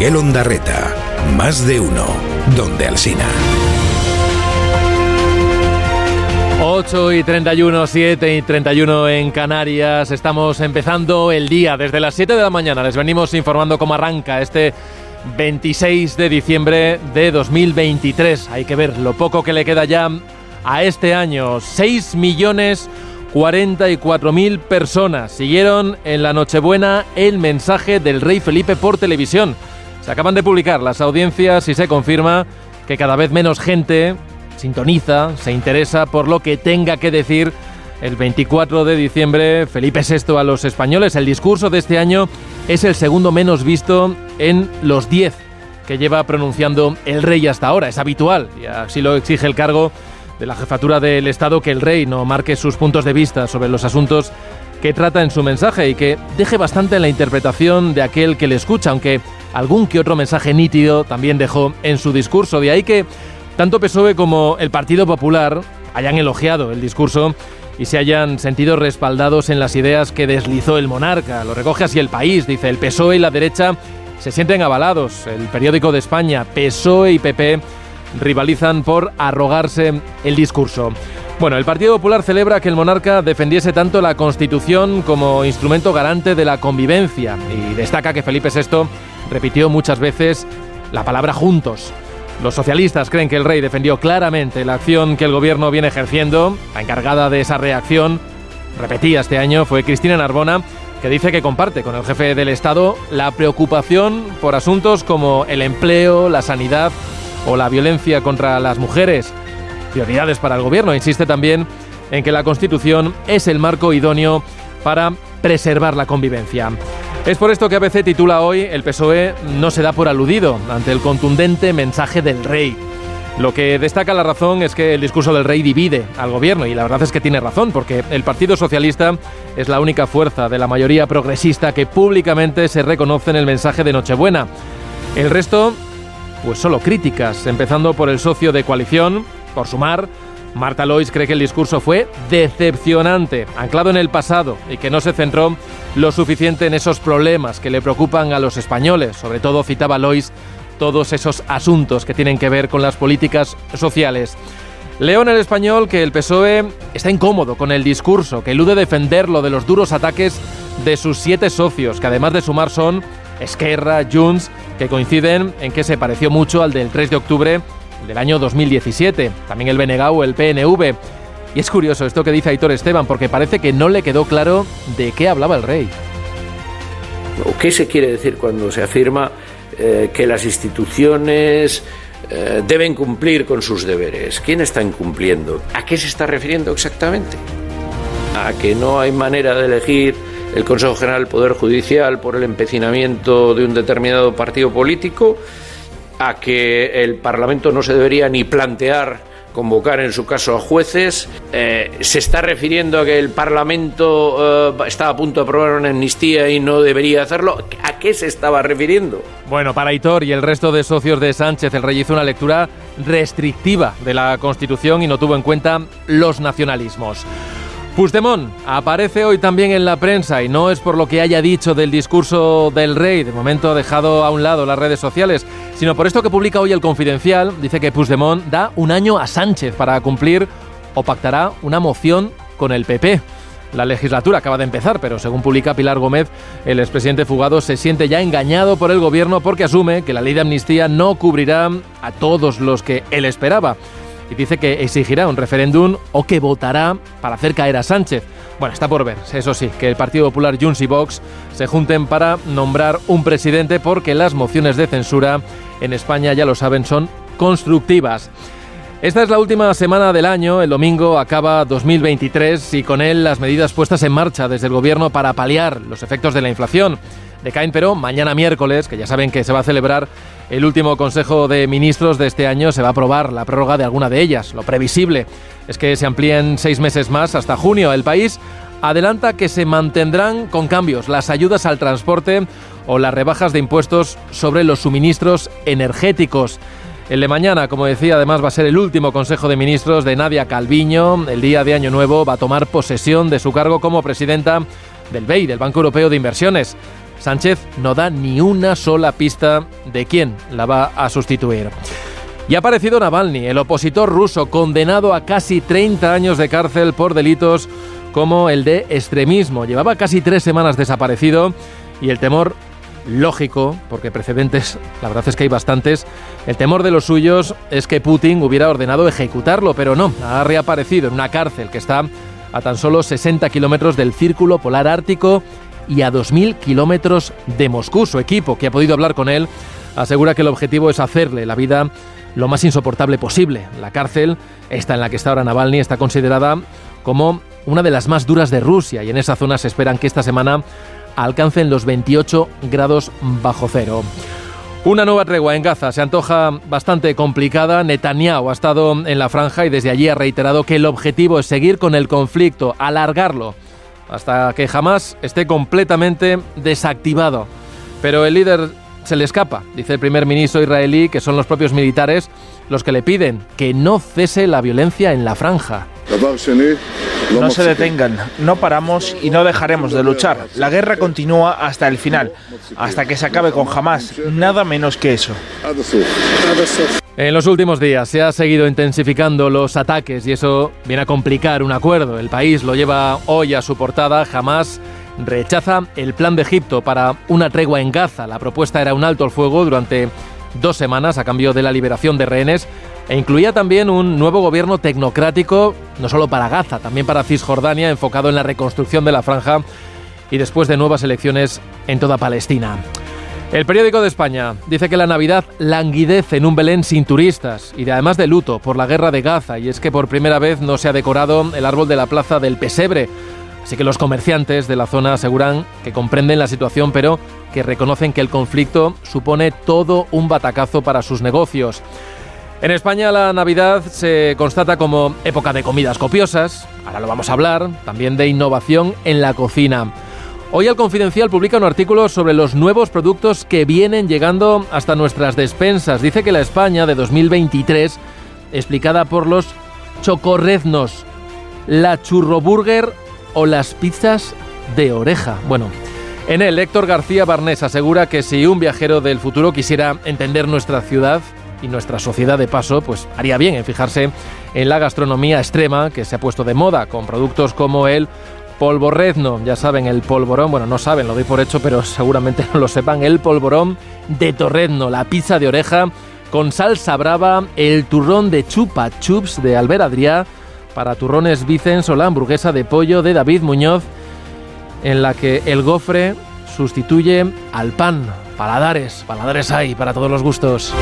Miguel Ondarreta. Más de uno. Donde Alsina. 8 y 31, 7 y 31 en Canarias. Estamos empezando el día desde las 7 de la mañana. Les venimos informando cómo arranca este 26 de diciembre de 2023. Hay que ver lo poco que le queda ya a este año. 6 millones 44 mil personas siguieron en la Nochebuena el mensaje del rey Felipe por televisión. Se acaban de publicar las audiencias y se confirma que cada vez menos gente sintoniza, se interesa por lo que tenga que decir el 24 de diciembre Felipe VI a los españoles. El discurso de este año es el segundo menos visto en los 10 que lleva pronunciando el rey hasta ahora. Es habitual y así lo exige el cargo de la jefatura del Estado que el rey no marque sus puntos de vista sobre los asuntos que trata en su mensaje y que deje bastante en la interpretación de aquel que le escucha, aunque algún que otro mensaje nítido también dejó en su discurso. De ahí que tanto PSOE como el Partido Popular hayan elogiado el discurso y se hayan sentido respaldados en las ideas que deslizó el monarca. Lo recoge así el país, dice el PSOE y la derecha se sienten avalados. El periódico de España, PSOE y PP, rivalizan por arrogarse el discurso. Bueno, el Partido Popular celebra que el monarca defendiese tanto la Constitución como instrumento garante de la convivencia y destaca que Felipe VI repitió muchas veces la palabra juntos. Los socialistas creen que el rey defendió claramente la acción que el gobierno viene ejerciendo. La encargada de esa reacción, repetía este año, fue Cristina Narbona, que dice que comparte con el jefe del Estado la preocupación por asuntos como el empleo, la sanidad o la violencia contra las mujeres. Prioridades para el gobierno. Insiste también en que la Constitución es el marco idóneo para preservar la convivencia. Es por esto que ABC titula hoy El PSOE no se da por aludido ante el contundente mensaje del rey. Lo que destaca la razón es que el discurso del rey divide al gobierno y la verdad es que tiene razón porque el Partido Socialista es la única fuerza de la mayoría progresista que públicamente se reconoce en el mensaje de Nochebuena. El resto, pues solo críticas, empezando por el socio de coalición, por sumar, Marta Lois cree que el discurso fue decepcionante, anclado en el pasado y que no se centró lo suficiente en esos problemas que le preocupan a los españoles. Sobre todo citaba Lois todos esos asuntos que tienen que ver con las políticas sociales. Leo en el español que el PSOE está incómodo con el discurso, que elude defenderlo de los duros ataques de sus siete socios, que además de sumar son Esquerra, Junts, que coinciden en que se pareció mucho al del 3 de octubre del año 2017, también el o el PNV. Y es curioso esto que dice Aitor Esteban, porque parece que no le quedó claro de qué hablaba el rey. ¿Qué se quiere decir cuando se afirma eh, que las instituciones eh, deben cumplir con sus deberes? ¿Quién está incumpliendo? ¿A qué se está refiriendo exactamente? ¿A que no hay manera de elegir el Consejo General del Poder Judicial por el empecinamiento de un determinado partido político? A que el Parlamento no se debería ni plantear convocar en su caso a jueces. Eh, se está refiriendo a que el Parlamento eh, está a punto de aprobar una amnistía y no debería hacerlo. ¿A qué se estaba refiriendo? Bueno, para Hitor y el resto de socios de Sánchez, el rey hizo una lectura restrictiva de la Constitución y no tuvo en cuenta los nacionalismos. Puigdemont aparece hoy también en la prensa y no es por lo que haya dicho del discurso del rey, de momento ha dejado a un lado las redes sociales, sino por esto que publica hoy el Confidencial, dice que Puigdemont da un año a Sánchez para cumplir o pactará una moción con el PP. La legislatura acaba de empezar, pero según publica Pilar Gómez, el expresidente fugado se siente ya engañado por el gobierno porque asume que la ley de amnistía no cubrirá a todos los que él esperaba y dice que exigirá un referéndum o que votará para hacer caer a Sánchez. Bueno, está por ver, eso sí, que el Partido Popular, Junts y Vox se junten para nombrar un presidente porque las mociones de censura en España, ya lo saben, son constructivas. Esta es la última semana del año, el domingo acaba 2023 y con él las medidas puestas en marcha desde el gobierno para paliar los efectos de la inflación. Decaen pero mañana miércoles, que ya saben que se va a celebrar el último Consejo de Ministros de este año se va a aprobar la prórroga de alguna de ellas. Lo previsible es que se amplíen seis meses más hasta junio. El país adelanta que se mantendrán con cambios las ayudas al transporte o las rebajas de impuestos sobre los suministros energéticos. El de mañana, como decía, además va a ser el último Consejo de Ministros de Nadia Calviño. El día de Año Nuevo va a tomar posesión de su cargo como presidenta del BEI, del Banco Europeo de Inversiones. Sánchez no da ni una sola pista de quién la va a sustituir. Y ha aparecido Navalny, el opositor ruso condenado a casi 30 años de cárcel por delitos como el de extremismo. Llevaba casi tres semanas desaparecido y el temor lógico, porque precedentes, la verdad es que hay bastantes, el temor de los suyos es que Putin hubiera ordenado ejecutarlo, pero no, ha reaparecido en una cárcel que está a tan solo 60 kilómetros del Círculo Polar Ártico y a 2.000 kilómetros de Moscú. Su equipo, que ha podido hablar con él, asegura que el objetivo es hacerle la vida lo más insoportable posible. La cárcel, esta en la que está ahora Navalny, está considerada como una de las más duras de Rusia y en esa zona se esperan que esta semana alcancen los 28 grados bajo cero. Una nueva tregua en Gaza se antoja bastante complicada. Netanyahu ha estado en la franja y desde allí ha reiterado que el objetivo es seguir con el conflicto, alargarlo, hasta que jamás esté completamente desactivado. Pero el líder se le escapa, dice el primer ministro israelí, que son los propios militares los que le piden que no cese la violencia en la franja. No se detengan, no paramos y no dejaremos de luchar. La guerra continúa hasta el final, hasta que se acabe con jamás, nada menos que eso. En los últimos días se ha seguido intensificando los ataques y eso viene a complicar un acuerdo. El país lo lleva hoy a su portada, jamás rechaza el plan de Egipto para una tregua en Gaza. La propuesta era un alto al fuego durante dos semanas a cambio de la liberación de rehenes e incluía también un nuevo gobierno tecnocrático, no solo para Gaza, también para Cisjordania, enfocado en la reconstrucción de la franja y después de nuevas elecciones en toda Palestina. El periódico de España dice que la Navidad languidece en un Belén sin turistas y además de luto por la guerra de Gaza y es que por primera vez no se ha decorado el árbol de la plaza del Pesebre. Así que los comerciantes de la zona aseguran que comprenden la situación pero que reconocen que el conflicto supone todo un batacazo para sus negocios. En España la Navidad se constata como época de comidas copiosas, ahora lo vamos a hablar, también de innovación en la cocina. Hoy el Confidencial publica un artículo sobre los nuevos productos que vienen llegando hasta nuestras despensas. Dice que la España de 2023, explicada por los chocorreznos, la churroburger o las pizzas de oreja. Bueno, en él Héctor García Barnés asegura que si un viajero del futuro quisiera entender nuestra ciudad, y nuestra sociedad de paso, pues haría bien en fijarse en la gastronomía extrema que se ha puesto de moda con productos como el polvorrezno, ya saben, el polvorón, bueno, no saben, lo doy por hecho, pero seguramente no lo sepan, el polvorón de torrezno, la pizza de oreja con salsa brava, el turrón de chupa chups de Albert Adrià, para turrones Vicens o la hamburguesa de pollo de David Muñoz, en la que el gofre sustituye al pan. Paladares, paladares hay para todos los gustos.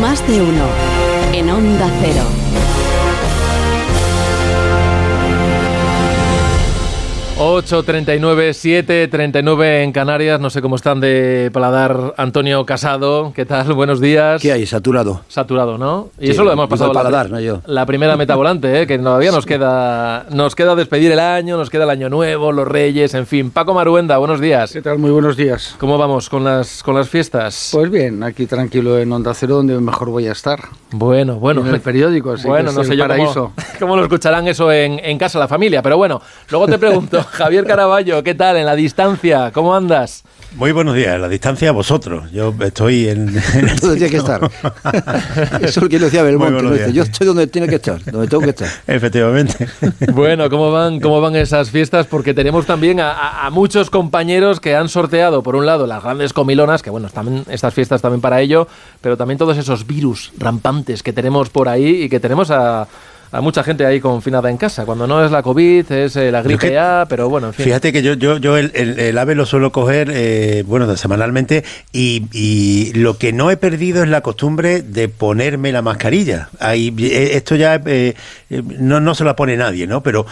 Más de uno en Onda Cero. 8.39, 7.39 en Canarias. No sé cómo están de paladar Antonio Casado. ¿Qué tal? Buenos días. ¿Qué hay? Saturado. Saturado, ¿no? Y eso lo hemos pasado paladar, la, no yo. la primera meta volante, ¿eh? que todavía nos queda, nos queda despedir el año, nos queda el año nuevo, los reyes, en fin. Paco Maruenda, buenos días. ¿Qué tal? Muy buenos días. ¿Cómo vamos con las, con las fiestas? Pues bien, aquí tranquilo en Onda Cero, donde mejor voy a estar. Bueno, bueno. En el periódico, así bueno, que no es sé el yo paraíso. cómo, cómo lo escucharán eso en, en casa, la familia. Pero bueno, luego te pregunto, Javier Caraballo, ¿qué tal en la distancia? ¿Cómo andas? Muy buenos días, en la distancia vosotros. Yo estoy en. Donde tiene que estar. Eso es lo que decía Belmonte. ¿no? Dice, yo estoy donde tiene que estar, donde tengo que estar. Efectivamente. Bueno, ¿cómo van, ¿cómo van esas fiestas? Porque tenemos también a, a- a muchos compañeros que han sorteado, por un lado, las grandes comilonas, que bueno, también estas fiestas también para ello, pero también todos esos virus rampantes que tenemos por ahí y que tenemos a, a mucha gente ahí confinada en casa. Cuando no es la COVID, es eh, la gripe que- A, pero bueno, en fin. Fíjate que yo, yo, yo el, el- el ave lo suelo coger, eh, bueno, semanalmente, y, y lo que no he perdido es la costumbre de ponerme la mascarilla. Ahí, eh, esto ya eh, no, no se la pone nadie, ¿no? Pero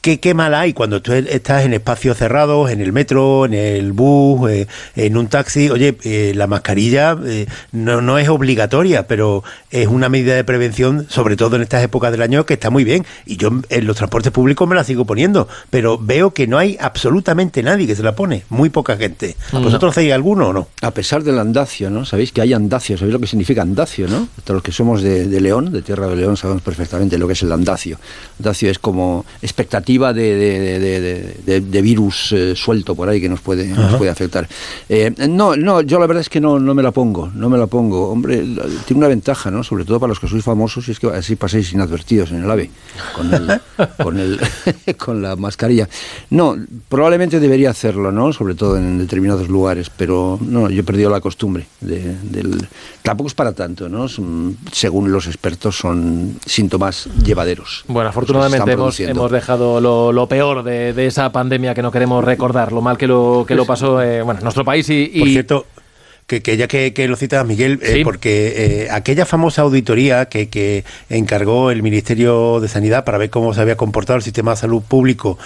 ¿Qué, qué mal hay cuando tú estás en espacios cerrados, en el metro, en el bus, eh, en un taxi? Oye, eh, la mascarilla eh, no, no es obligatoria, pero es una medida de prevención, sobre todo en estas épocas del año, que está muy bien. Y yo en los transportes públicos me la sigo poniendo, pero veo que no hay absolutamente nadie que se la pone, muy poca gente. ¿Vosotros hacéis alguno o no? A pesar del andacio, ¿no? Sabéis que hay andacio, sabéis lo que significa andacio, ¿no? Todos los que somos de, de León, de Tierra de León, sabemos perfectamente lo que es el andacio. Andacio es como expectativa expectativa de, virus eh, suelto por ahí que nos puede, nos puede afectar. Eh, no, no, yo la verdad es que no, no me la pongo, no me la pongo. Hombre, tiene una ventaja, ¿no? Sobre todo para los que sois famosos, y es que así paséis inadvertidos en el AVE, con, el, con, el, con la mascarilla. No, probablemente debería hacerlo, ¿no? Sobre todo en determinados lugares, pero no, yo he perdido la costumbre del... Tampoco es para tanto, ¿no? Según los expertos son síntomas llevaderos. Bueno, afortunadamente hemos, hemos, dejado lo, peor de, esa pandemia que no queremos recordar, lo mal que lo, que lo pues pasó eh, bueno, nuestro país y... Por cierto, que, ya que, lo cita Miguel, eh, porque eh, aquella famosa auditoría que, que, encargó el Ministerio de Sanidad para ver cómo se había comportado el sistema de salud público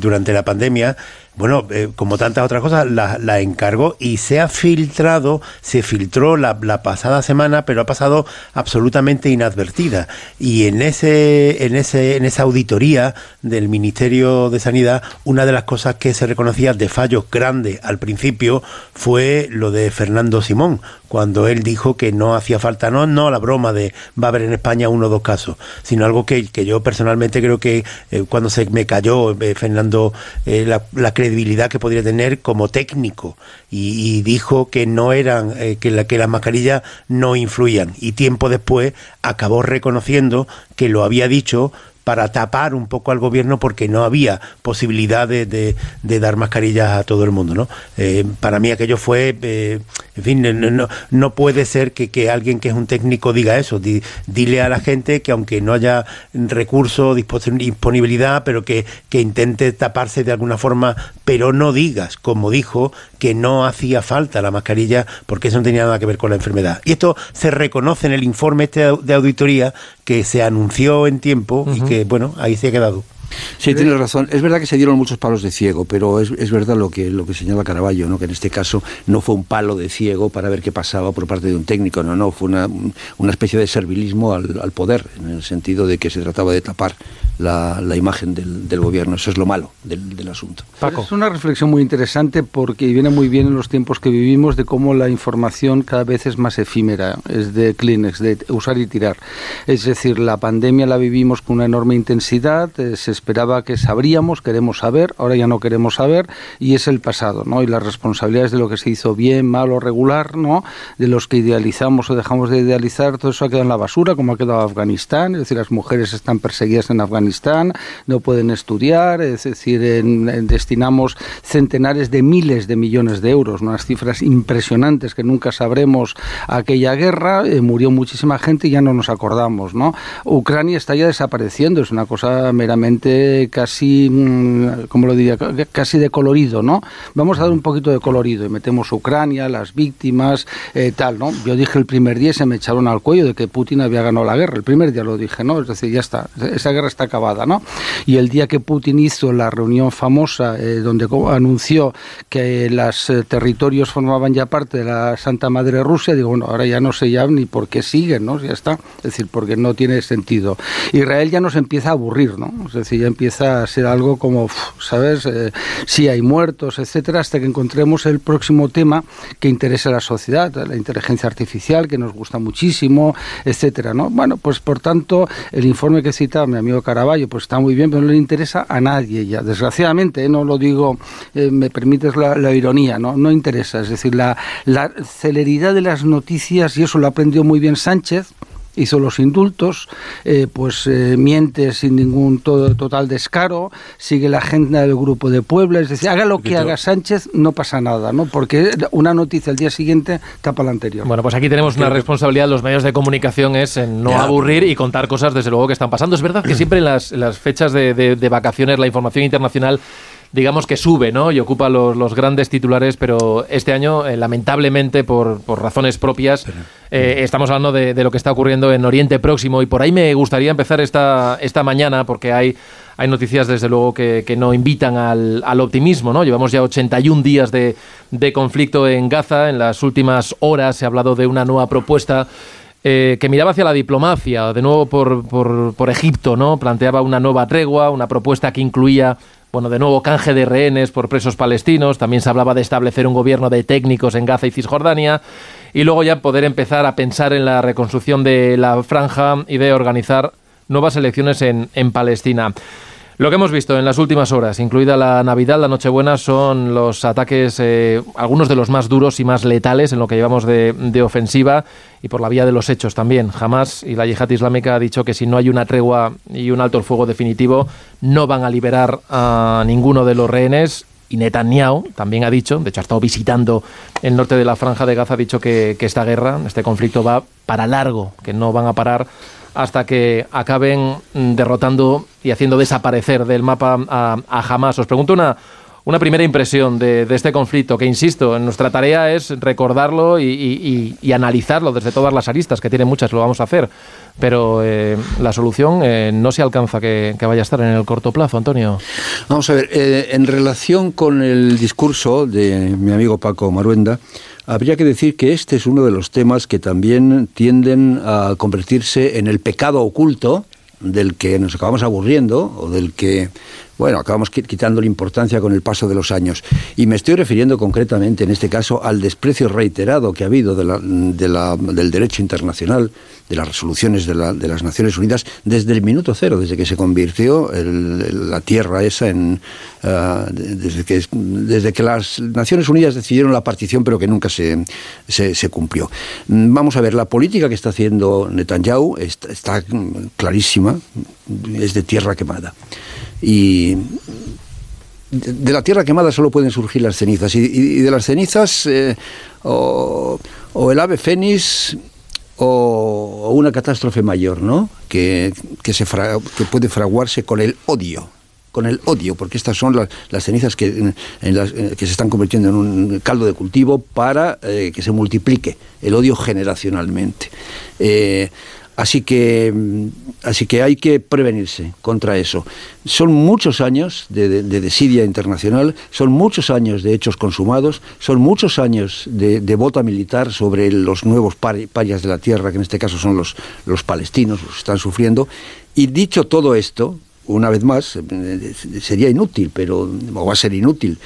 durante la pandemia, bueno, eh, como tantas otras cosas, la, encargó y se ha filtrado, se filtró la, la, pasada semana, pero ha pasado absolutamente inadvertida. Y en ese, en ese, en esa auditoría del Ministerio de Sanidad, una de las cosas que se reconocía de fallos grandes al principio fue lo de Fernando Simón, cuando él dijo que no hacía falta, no, no la broma de va a haber en España uno o dos casos, sino algo que, que yo personalmente creo que eh, cuando se me cayó eh, Fernando la, la credibilidad que podría tener como técnico. Y, dijo que no eran eh, que, la, que las mascarillas no influían. Y tiempo después acabó reconociendo que lo había dicho para tapar un poco al gobierno porque no había posibilidad de, de, dar mascarillas a todo el mundo. ¿no? Eh, para mí aquello fue, eh, en fin, no, no, puede ser que, que, alguien que es un técnico diga eso. dile a la gente que aunque no haya recursos, disponibilidad, pero que, que intente taparse de alguna forma, pero no digas, como dijo, que no hacía falta la mascarilla porque eso no tenía nada que ver con la enfermedad. Y esto se reconoce en el informe este de auditoría que se anunció en tiempo y que, bueno, ahí se ha quedado. Sí, tienes razón. Es verdad que se dieron muchos palos de ciego, pero es, es, verdad lo que, lo que señala Caraballo, ¿no? que en este caso no fue un palo de ciego para ver qué pasaba por parte de un técnico, no, no, fue una, una especie de servilismo al, al, poder, en el sentido de que se trataba de tapar la, la imagen del, del, gobierno. Eso es lo malo del, del asunto. Paco. Es una reflexión muy interesante porque viene muy bien en los tiempos que vivimos de cómo la información cada vez es más efímera, es de Kleenex, de usar y tirar. Es decir, la pandemia la vivimos con una enorme intensidad, eh, se esperaba que sabríamos, queremos saber, ahora ya no queremos saber y es el pasado, ¿no? Y las responsabilidades de lo que se hizo bien, mal o regular, ¿no? De los que idealizamos o dejamos de idealizar, todo eso ha quedado en la basura, como ha quedado Afganistán, es decir, las mujeres están perseguidas en Afganistán, no pueden estudiar, es decir, destinamos centenares de miles de millones de euros, unas cifras impresionantes que nunca sabremos aquella guerra, eh, murió muchísima gente y ya no nos acordamos, ¿no? Ucrania está ya desapareciendo, es una cosa meramente casi, mm, como lo diría, casi de colorido, ¿no? Vamos a dar un poquito de colorido y metemos Ucrania, las víctimas, eh, tal, ¿no? Yo dije el primer día, se me echaron al cuello de que Putin había ganado la guerra, el primer día lo dije, ¿no? Es decir, ya está, esa guerra está acabada, ¿no? Y el día que Putin hizo la reunión famosa eh, donde anunció que los eh, territorios formaban ya parte de la Santa Madre Rusia, digo, bueno, ahora ya no sé ya ni por qué siguen, ¿no? Ya está, es decir, porque no tiene sentido. Israel ya nos empieza a aburrir, ¿no? Es decir, ya empieza a ser algo como, ¿sabes? Eh, si hay muertos, etcétera, hasta que encontremos el próximo tema que interese a la sociedad, la inteligencia artificial, que nos gusta muchísimo, etcétera, ¿no? Bueno, pues por tanto, el informe que cita mi amigo Caraballo, pues está muy bien, pero no le interesa a nadie ya. Desgraciadamente, ¿eh? no lo digo, eh, me permites la, la, ironía, ¿no? No interesa. Es decir, la, la celeridad de las noticias, y eso lo aprendió muy bien Sánchez, hizo los indultos, eh, pues eh, miente sin ningún todo, total descaro, sigue la agenda del Grupo de Puebla, es decir, haga lo que haga Sánchez, no pasa nada, ¿no? Porque una noticia al día siguiente tapa la anterior. Bueno, pues aquí tenemos una responsabilidad, los medios de comunicación es en no aburrir y contar cosas desde luego que están pasando. Es verdad que siempre en las, las fechas de, de vacaciones la información internacional digamos que sube, ¿no? Y ocupa los, los grandes titulares, pero este año, eh, lamentablemente, por, por, razones propias, eh, estamos hablando de, de, lo que está ocurriendo en Oriente Próximo. Y por ahí me gustaría empezar esta, esta mañana, porque hay, hay noticias, desde luego, que, que no invitan al, al, optimismo, ¿no? Llevamos ya 81 días de, de conflicto en Gaza. En las últimas horas se ha hablado de una nueva propuesta. Eh, que miraba hacia la diplomacia, de nuevo por, por, por Egipto, ¿no? Planteaba una nueva tregua, una propuesta que incluía bueno, de nuevo canje de rehenes por presos palestinos, también se hablaba de establecer un gobierno de técnicos en Gaza y Cisjordania, y luego ya poder empezar a pensar en la reconstrucción de la franja y de organizar nuevas elecciones en, en Palestina. Lo que hemos visto en las últimas horas, incluida la Navidad, la Nochebuena, son los ataques, eh, algunos de los más duros y más letales en lo que llevamos de, ofensiva y por la vía de los hechos también. Jamás, y la yihad islámica ha dicho que si no hay una tregua y un alto el fuego definitivo, no van a liberar a ninguno de los rehenes. Y Netanyahu también ha dicho, de hecho ha estado visitando el norte de la franja de Gaza, ha dicho que, que esta guerra, este conflicto va para largo, que no van a parar hasta que acaben derrotando y haciendo desaparecer del mapa a, Hamas. Os pregunto una, una primera impresión de, este conflicto, que insisto, nuestra tarea es recordarlo y, analizarlo desde todas las aristas, que tiene muchas, lo vamos a hacer, pero eh, la solución eh, no se alcanza que, vaya a estar en el corto plazo, Antonio. Vamos a ver, eh, en relación con el discurso de mi amigo Paco Maruenda, Habría que decir que este es uno de los temas que también tienden a convertirse en el pecado oculto del que nos acabamos aburriendo o del que bueno, acabamos quitando la importancia con el paso de los años. Y me estoy refiriendo concretamente, en este caso, al desprecio reiterado que ha habido del derecho internacional, de las resoluciones de, las Naciones Unidas, desde el minuto cero, desde que se convirtió la tierra esa en. Ah, desde, que, desde que las Naciones Unidas decidieron la partición, pero que nunca se, se, cumplió. Vamos a ver, la política que está haciendo Netanyahu está clarísima, es de tierra quemada. Y de la tierra quemada solo pueden surgir las cenizas. Y, de las cenizas, eh, o, el ave fénix, o, una catástrofe mayor, ¿no? Que, que, se que puede fraguarse con el odio con el odio, porque estas son las, cenizas que, eh, que se están convirtiendo en un caldo de cultivo para eh, que se multiplique el odio generacionalmente. Así que, así que hay que prevenirse contra eso. Son muchos años de, desidia internacional, son muchos años de hechos consumados, son muchos años de, bota militar sobre los nuevos parias de la tierra, que en este caso son los, los palestinos, los están sufriendo. Y dicho todo esto, una vez más, eh, sería inútil, pero, o va a ser inútil,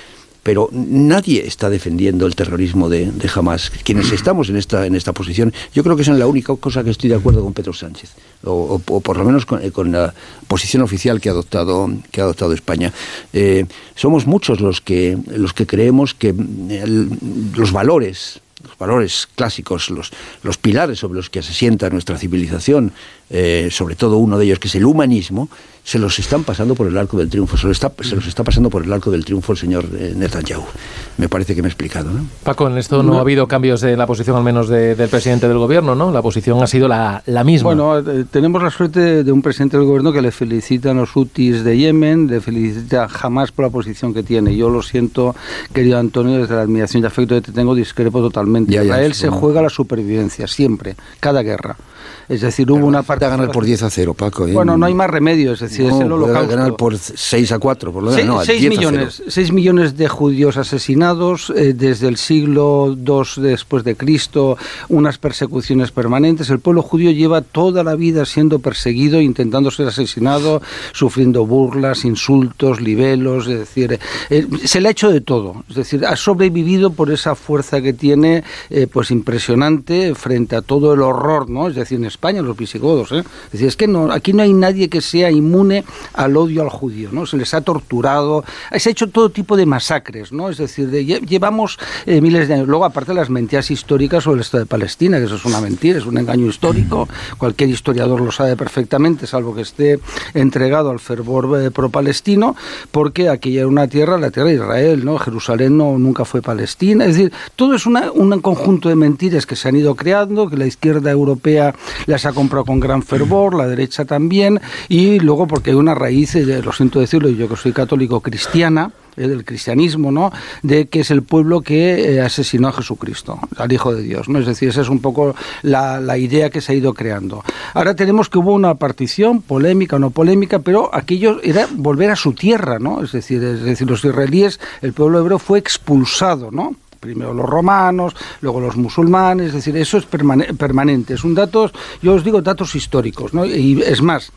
pero nadie está defendiendo el terrorismo de, de Hamas. Quienes estamos en esta, en esta posición, yo creo que es la única cosa que estoy de acuerdo con Pedro Sánchez, o, por lo menos con, la posición oficial que ha adoptado, que ha adoptado España. Eh, somos muchos los que, los que creemos que los valores los valores clásicos, los, los pilares sobre los que se sienta nuestra civilización, eh, sobre todo uno de ellos que es el humanismo, se los están pasando por el arco del triunfo, se, está, se los está pasando por el arco del triunfo el señor eh, Netanyahu. Me parece que me he explicado. ¿no? Paco, en esto no, ha habido cambios en la posición al menos del presidente del gobierno, ¿no? La posición ha sido la, la misma. Bueno, eh, tenemos la suerte de un presidente del gobierno que le felicita a los hutis de Yemen, le felicita jamás por la posición que tiene. Yo lo siento, querido Antonio, desde la admiración y afecto que te tengo, discrepo totalmente. Ya, Israel se juega la supervivencia, siempre, cada guerra. Es decir, hubo una parte... a ganar por 10 a 0, Paco. ¿eh? Bueno, no hay más remedio, es decir, es el holocausto. ganar por 6 a 4, por lo menos, no, 6 millones, 6 millones de judíos asesinados eh, desde el siglo II después de Cristo, unas persecuciones permanentes. El pueblo judío lleva toda la vida siendo perseguido, intentando ser asesinado, sufriendo burlas, insultos, libelos, es decir, eh, se le ha hecho de todo. Es decir, ha sobrevivido por esa fuerza que tiene, pues impresionante frente a todo el horror, ¿no? Es decir, en España, los visigodos. ¿eh? Es decir, es que no, aquí no hay nadie que sea inmune al odio al judío, ¿no? Se les ha torturado, se ha hecho todo tipo de masacres, ¿no? Es decir, llevamos eh, miles de años. Luego, aparte de las mentiras históricas sobre el Estado de Palestina, que eso es una mentira, es un engaño histórico, cualquier historiador lo sabe perfectamente, salvo que esté entregado al fervor eh, pro-palestino, porque aquí era una tierra, la tierra de Israel, ¿no? Jerusalén no, nunca fue Palestina, es decir, todo es una, un conjunto de mentiras que se han ido creando, que la izquierda europea las ha comprado con gran fervor, la derecha también, y luego porque hay una raíz, eh, lo siento decirlo, yo que soy católico cristiana, eh, del cristianismo, ¿no? De que es el pueblo que eh, asesinó a Jesucristo, al Hijo de Dios, ¿no? Es decir, esa es un poco la, la, idea que se ha ido creando. Ahora tenemos que hubo una partición, polémica o no polémica, pero aquello era volver a su tierra, ¿no? Es decir, es decir, los israelíes, el pueblo hebreo fue expulsado, ¿no? Primero los romanos, luego los musulmanes, es decir, eso es permanente, es un datos, yo os digo datos históricos, ¿no? Y es más,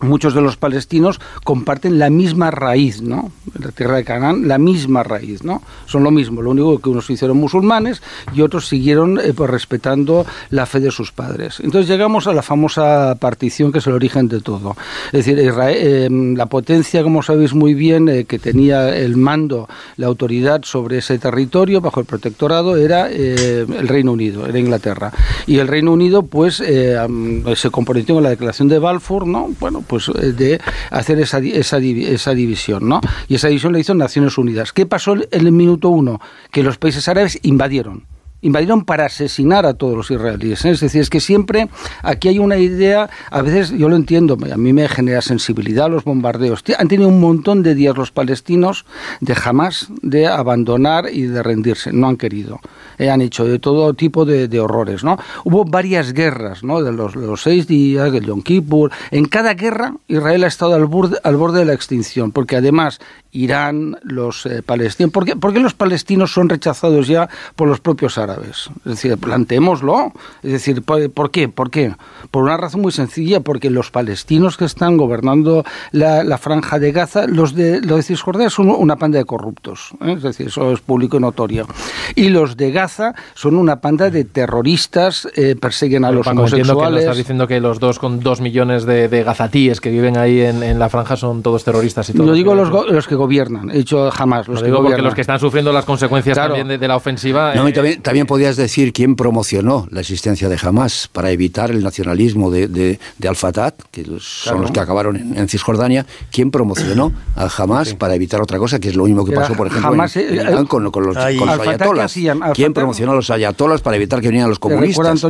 muchos de los palestinos comparten la misma raíz, ¿no? En la tierra de Canaán, la misma raíz, ¿no? Son lo mismo, lo único que unos se hicieron musulmanes y otros siguieron eh, pues, respetando la fe de sus padres. Entonces llegamos a la famosa partición que es el origen de todo. Es decir, Israel, eh, la potencia, como sabéis muy bien, eh, que tenía el mando, la autoridad sobre ese territorio bajo el protectorado era el Reino Unido, era Inglaterra. Y el Reino Unido, pues, se comprometió con la declaración de Balfour, ¿no? Bueno, pues eh, de hacer esa, esa, esa división, ¿no? Y esa división la hizo Naciones Unidas. ¿Qué pasó en el minuto uno? Que los países árabes invadieron invadieron para asesinar a todos los israelíes. ¿eh? Es decir, es que siempre aquí hay una idea, a veces yo lo entiendo, a mí me genera sensibilidad los bombardeos. Han tenido un montón de días los palestinos de jamás de abandonar y de rendirse, no han querido. Eh, han hecho de todo tipo de, horrores. ¿no? Hubo varias guerras, ¿no? de los, seis días, del Yom Kippur. En cada guerra Israel ha estado al borde, al borde de la extinción, porque además Irán, los eh, palestinos. ¿Por qué, los palestinos son rechazados ya por los propios árabes? Es decir, planteémoslo. Es decir, ¿por, qué? ¿Por qué? Por una razón muy sencilla, porque los palestinos que están gobernando la, franja de Gaza, los de, los de Cisjordania son una panda de corruptos. ¿eh? Es decir, eso es público y notorio. Y los de Gaza son una panda de terroristas, eh, persiguen a los homosexuales. estás diciendo que los dos con dos millones de, gazatíes que viven ahí en, la franja son todos terroristas y todo. Yo digo los, los que gobiernan. He dicho jamás los que porque los que están sufriendo las consecuencias también de, la ofensiva. No, eh, también, podías decir quién promocionó la existencia de Hamas para evitar el nacionalismo de, de, Al-Fatah, que son los que acabaron en, Cisjordania. ¿Quién promocionó a Hamas para evitar otra cosa, que es lo mismo que pasó, por ejemplo, en, Irán con, los, ayatolas? ¿Quién promocionó a los ayatolas para evitar que vinieran los comunistas?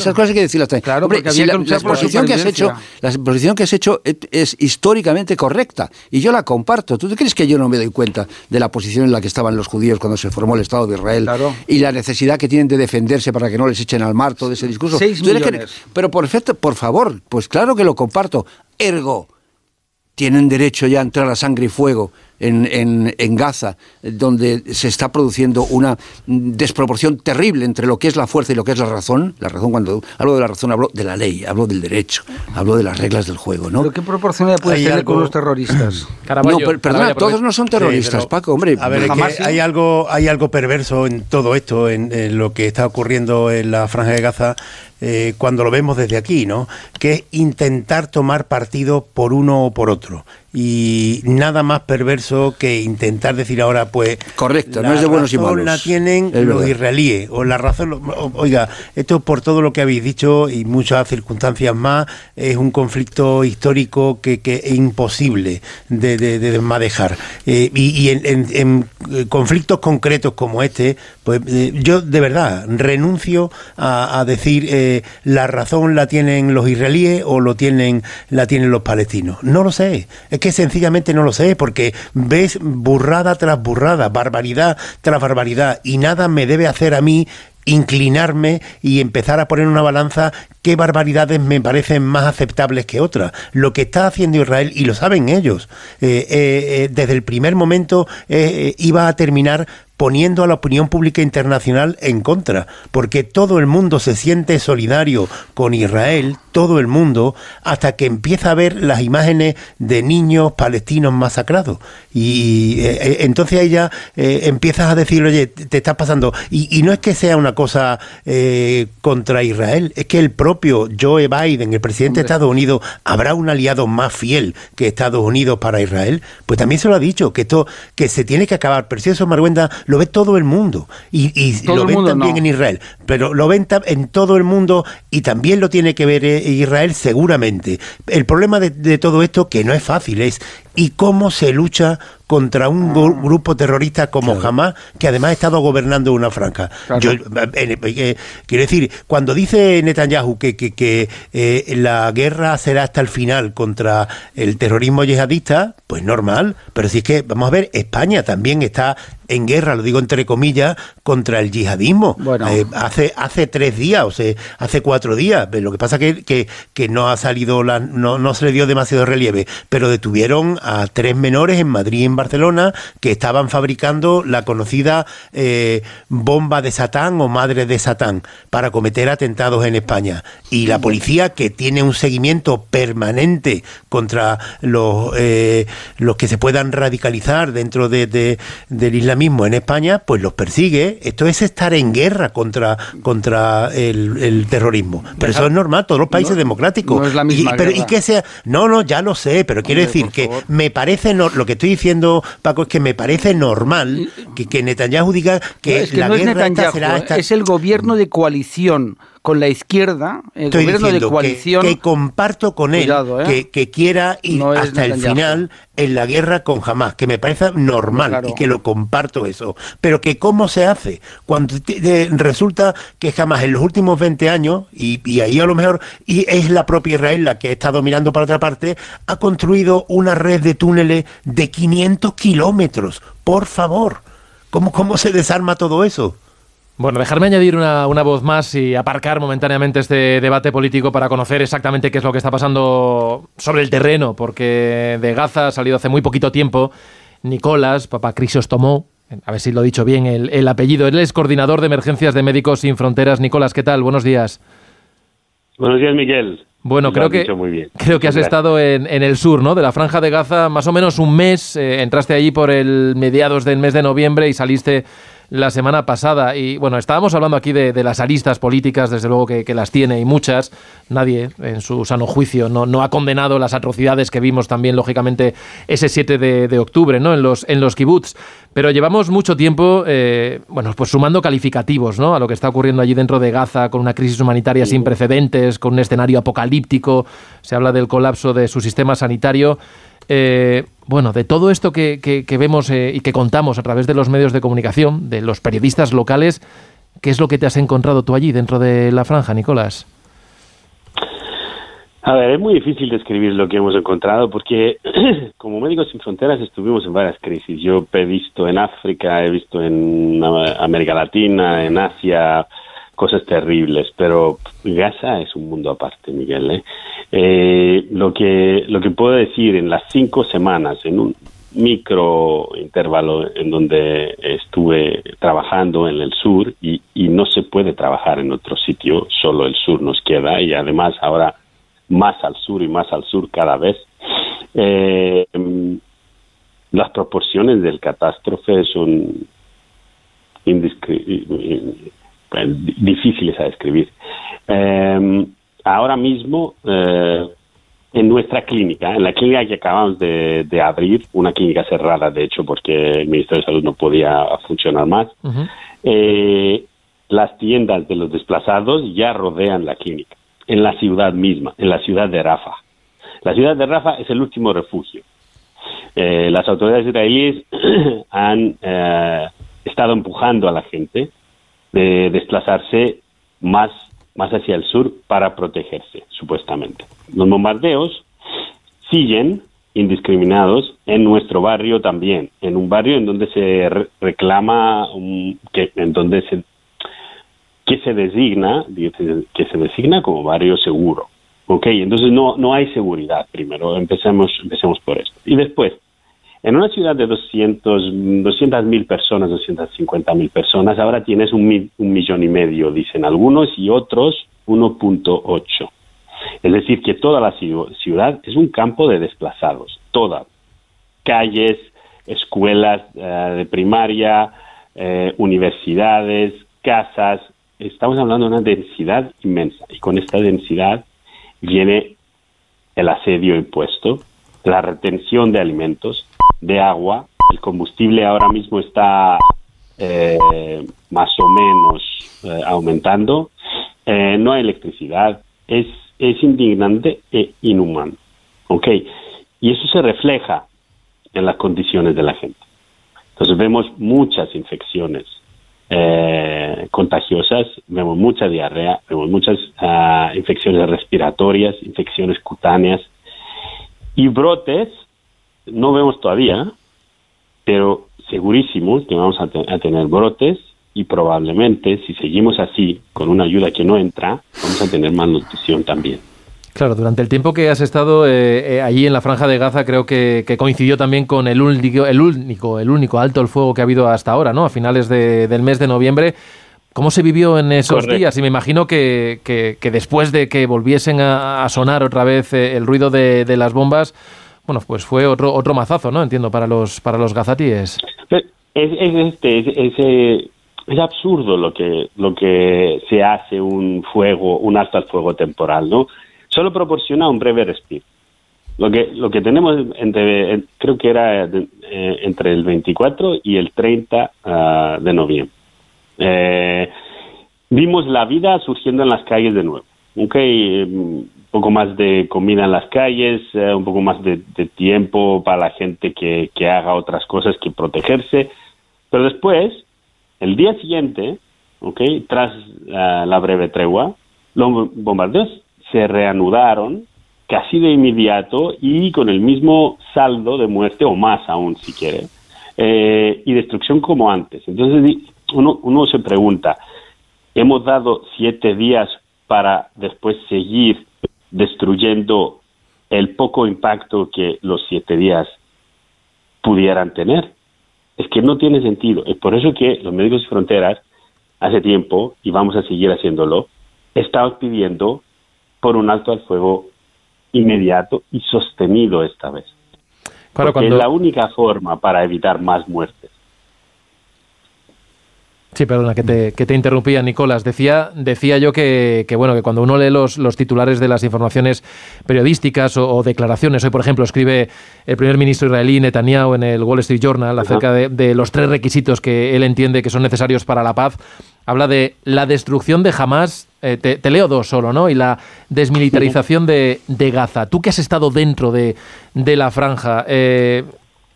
esas cosas hay que decirlas también. Claro, Hombre, la, exposición que has hecho, la exposición que has hecho es, históricamente correcta y yo la comparto. ¿Tú te crees que yo no me doy cuenta de la posición en la que estaban los judíos cuando se formó el Estado de Israel y la necesidad que tienen de defenderse para que no les echen al mar todo ese discurso. pero por, por favor, pues claro que lo comparto. Ergo, tienen derecho ya a entrar a sangre y fuego en, en, en, Gaza, donde se está produciendo una desproporción terrible entre lo que es la fuerza y lo que es la razón. La razón, cuando hablo de la razón, hablo de la ley, hablo del derecho, hablo de las reglas del juego. ¿no? ¿Pero qué proporción puede tener con los terroristas? no, perdona, todos no son terroristas, Paco, hombre. A ver, hay, algo, hay algo perverso en todo esto, en, lo que está ocurriendo en la Franja de Gaza. Eh, cuando lo vemos desde aquí, ¿no? Que es intentar tomar partido por uno o por otro y nada más perverso que intentar decir ahora pues correcto no es de buenos y malos la tienen los israelíes o la razón oiga esto por todo lo que habéis dicho y muchas circunstancias más es un conflicto histórico que, que es imposible de, de, desmadejar eh, y, en, conflictos concretos como este pues eh, yo de verdad renuncio a, decir eh, la razón la tienen los israelíes o lo tienen la tienen los palestinos. No lo sé que sencillamente no lo sé, porque ves burrada tras burrada, barbaridad tras barbaridad, y nada me debe hacer a mí inclinarme y empezar a poner una balanza qué barbaridades me parecen más aceptables que otras. Lo que está haciendo Israel, y lo saben ellos, eh, eh, eh, desde el primer momento iba a terminar poniendo a la opinión pública internacional en contra, porque todo el mundo se siente solidario con Israel, todo el mundo, hasta que empieza a ver las imágenes de niños palestinos masacrados. Y eh, eh, entonces ella eh, empiezas a decir, oye, te estás pasando. Y, no es que sea una cosa contra Israel, es que el propio Joe Biden, el presidente de Estados Unidos, habrá un aliado más fiel que Estados Unidos para Israel. Pues también se lo ha dicho, que esto que se tiene que acabar. Pero si eso, Marguenda, lo ve todo el mundo. Y, lo ven también en Israel, pero lo ven en todo el mundo y también lo tiene que ver eh, Israel seguramente. El problema de, todo esto, que no es fácil, es y cómo se lucha contra un ah. grupo terrorista como Hamas, que además ha estado gobernando una franja. Yo, eh, eh, quiero decir, cuando dice Netanyahu que, que, la guerra será hasta el final contra el terrorismo yihadista, pues normal, pero si es que, vamos a ver, España también está en guerra, lo digo entre comillas, contra el yihadismo. Eh, hace, hace tres días, o sea, hace cuatro días. Lo que pasa que, que, que no ha salido, la, no, no se le dio demasiado relieve, pero detuvieron a tres menores en Madrid y en Barcelona que estaban fabricando la conocida eh, bomba de Satán o madre de Satán para cometer atentados en España. Y la policía, que tiene un seguimiento permanente contra los, eh, los que se puedan radicalizar dentro de, del islamismo en España, pues los persigue. Esto es estar en guerra contra, contra el, terrorismo. Pero eso es normal, todos los países democráticos. No es la misma y, pero, y que sea, no, no, ya lo sé, pero quiero decir que me parece, no, lo que estoy diciendo, Paco, es que me parece normal que, que Netanyahu diga que, la no guerra es será esta... es el gobierno de coalición con la izquierda, el gobierno de coalición. Que, comparto con él ¿eh? que, quiera ir hasta el final en la guerra con Hamas, que me parece normal y que lo comparto eso. Pero que cómo se hace cuando resulta que Hamas en los últimos 20 años, y, y, ahí a lo mejor y es la propia Israel la que está dominando para otra parte, ha construido una red de túneles de 500 kilómetros. Por favor, ¿cómo, cómo se desarma todo eso? Bueno, dejarme añadir una, voz más y aparcar momentáneamente este debate político para conocer exactamente qué es lo que está pasando sobre el terreno, porque de Gaza ha salido hace muy poquito tiempo Nicolás, papá Crisostomó, a ver si lo he dicho bien el, apellido, él es coordinador de emergencias de Médicos Sin Fronteras. Nicolás, ¿qué tal? Buenos días. Buenos días, Miguel. Bueno, creo que, creo que has estado en, el sur, ¿no? De la franja de Gaza, más o menos un mes. Eh, entraste allí por el mediados del mes de noviembre y saliste la semana pasada. Y bueno, estábamos hablando aquí de, las aristas políticas, desde luego que, las tiene y muchas. Nadie, en su sano juicio, no, no ha condenado las atrocidades que vimos también, lógicamente, ese 7 de, octubre, ¿no? En los, en los kibbutz. Pero llevamos mucho tiempo, eh, bueno, pues sumando calificativos, ¿no? A lo que está ocurriendo allí dentro de Gaza, con una crisis humanitaria sin precedentes, con un escenario apocalíptico. Se habla del colapso de su sistema sanitario. Eh, bueno, de todo esto que, vemos eh, y que contamos a través de los medios de comunicación, de los periodistas locales, ¿qué es lo que te has encontrado tú allí dentro de la franja, Nicolás? A ver, es muy difícil describir lo que hemos encontrado porque como Médicos Sin Fronteras estuvimos en varias crisis. Yo he visto en África, he visto en América Latina, en Asia, cosas terribles, pero Gaza es un mundo aparte, Miguel. ¿eh? Eh, lo, que, lo que puedo decir en las cinco semanas, en un micro intervalo en donde estuve trabajando en el sur y, no se puede trabajar en otro sitio, solo el sur nos queda y además ahora más al sur y más al sur cada vez. Eh, las proporciones del catástrofe son difíciles a describir. Eh, ahora mismo, eh, en nuestra clínica, en la clínica que acabamos de, abrir, una clínica cerrada, de hecho, porque el Ministerio de Salud no podía funcionar más, eh, las tiendas de los desplazados ya rodean la clínica, en la ciudad misma, en la ciudad de Rafa. La ciudad de Rafa es el último refugio. las autoridades israelíes han estado empujando a la gente de desplazarse más, más hacia el sur para protegerse, supuestamente. Los bombardeos siguen indiscriminados en nuestro barrio también, en un barrio en donde se reclama, que, en donde se que se designa, que se designa como barrio seguro. ¿Ok? Entonces no, no hay seguridad primero, empecemos, empecemos por esto. Y después, en una ciudad de 200 mil personas, 250 mil personas, ahora tienes un, un millón y medio, dicen algunos, y otros 1.8. Es decir, que toda la ciudad es un campo de desplazados, todas. Calles, escuelas eh, de primaria, eh, universidades, casas. Estamos hablando de una densidad inmensa y con esta densidad viene el asedio impuesto, la retención de alimentos, de agua. El combustible ahora mismo está eh, más o menos eh, aumentando. Eh, no hay electricidad. Es, es indignante e inhumano. ¿Ok? Y eso se refleja en las condiciones de la gente. Entonces vemos muchas infecciones contagiosas, vemos mucha diarrea, vemos muchas ah, infecciones respiratorias, infecciones cutáneas y brotes no vemos todavía, pero segurísimo que vamos a, tener brotes y probablemente si seguimos así, con una ayuda que no entra, vamos a tener malnutrición también. Claro, durante el tiempo que has estado eh, eh, allí en la franja de Gaza, creo que, coincidió también con el único, el único, el único alto el fuego que ha habido hasta ahora, ¿no? A finales del mes de noviembre. ¿Cómo se vivió en esos días? Y me imagino que, que, después de que volviesen a, sonar otra vez eh, el ruido de, las bombas, bueno, pues fue otro otro mazazo, ¿no? Entiendo para los para los gazatíes. Es, este, es, es, absurdo lo que lo que se hace un fuego, un alto al fuego temporal, ¿no? Solo proporciona un breve respiro. Lo que lo que tenemos entre creo que era eh, entre el 24 y el 30 ah, de noviembre eh, vimos la vida surgiendo en las calles de nuevo. Okay, un poco más de comida en las calles, eh, un poco más de, tiempo para la gente que, haga otras cosas que protegerse. Pero después, el día siguiente, okay, tras eh, la breve tregua, los bombardeos se reanudaron casi de inmediato y con el mismo saldo de muerte o más aún, si quiere, eh, y destrucción como antes. Entonces, uno, uno se pregunta, ¿hemos dado siete días para después seguir destruyendo el poco impacto que los siete días pudieran tener? Es que no tiene sentido. Es por eso que los Médicos Sin Fronteras, hace tiempo, y vamos a seguir haciéndolo, estamos pidiendo por un alto al fuego inmediato y sostenido esta vez. Porque es la única forma para evitar más muertes. Sí, perdona, que te, que te interrumpía, Nicolás. Decía, decía yo que, bueno, que cuando uno lee los, los titulares de las informaciones periodísticas o, declaraciones, hoy, por ejemplo, escribe el primer ministro israelí Netanyahu en el Wall Street Journal acerca de, los tres requisitos que él entiende que son necesarios para la paz. Habla de la destrucción de Hamas, eh, te, leo dos solo, ¿no? Y la desmilitarización de, de Gaza. Tú que has estado dentro de, de la franja, eh,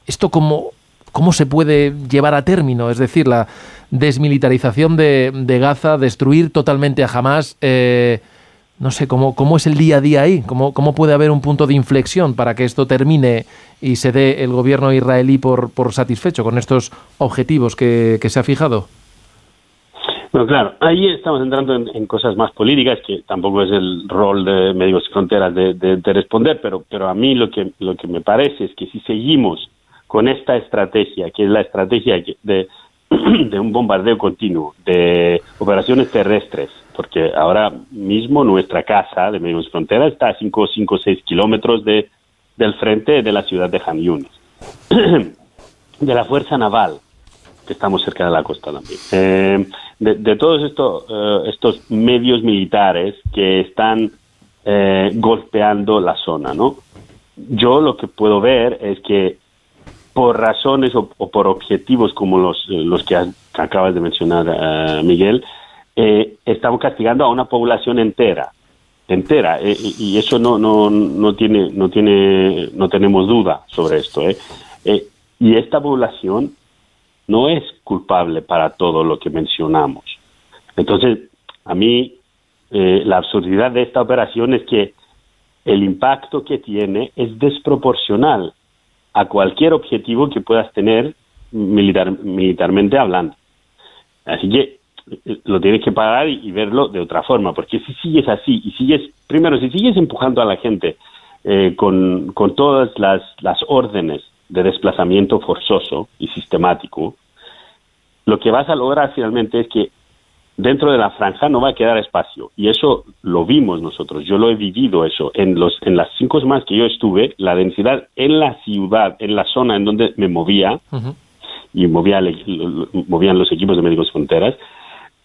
¿esto cómo, cómo se puede llevar a término? Es decir, la desmilitarización de, Gaza, destruir totalmente a Hamas. Eh, no sé, ¿cómo, ¿cómo es el día a día ahí? ¿Cómo, ¿Cómo puede haber un punto de inflexión para que esto termine y se dé el gobierno israelí por, por satisfecho con estos objetivos que, se ha fijado? Bueno, claro, ahí estamos entrando en, cosas más políticas, que tampoco es el rol de Médicos Fronteras de, de, responder, pero, pero a mí lo que, lo que me parece es que si seguimos con esta estrategia, que es la estrategia de, un bombardeo continuo, de operaciones terrestres, porque ahora mismo nuestra casa de Medios Frontera está a 5 o 6 kilómetros de, del frente de la ciudad de Han de la Fuerza Naval, que estamos cerca de la costa también, eh, de, todos estos, eh, estos medios militares que están eh, golpeando la zona, ¿no? Yo lo que puedo ver es que por razones o, por objetivos como los, eh, los que, acabas de mencionar, eh, Miguel, eh, estamos castigando a una población entera, entera, y eso no, no, no, tiene, no, tiene, no tenemos duda sobre esto. y esta población no es culpable para todo lo que mencionamos. Entonces, a mí, la absurdidad de esta operación es que el impacto que tiene es desproporcional a cualquier objetivo que puedas tener militar, militarmente hablando. Así que eh, lo tienes que pagar y, verlo de otra forma, porque si sigues así y sigues, primero, si sigues empujando a la gente eh, con, con todas las, las órdenes de desplazamiento forzoso y sistemático, lo que vas a lograr finalmente es que dentro de la franja no va a quedar espacio. Y eso lo vimos nosotros, yo lo he vivido eso. En, los, en las cinco semanas que yo estuve, la densidad en la ciudad, en la zona en donde me movía, y movía, movían los equipos de Médicos Fronteras,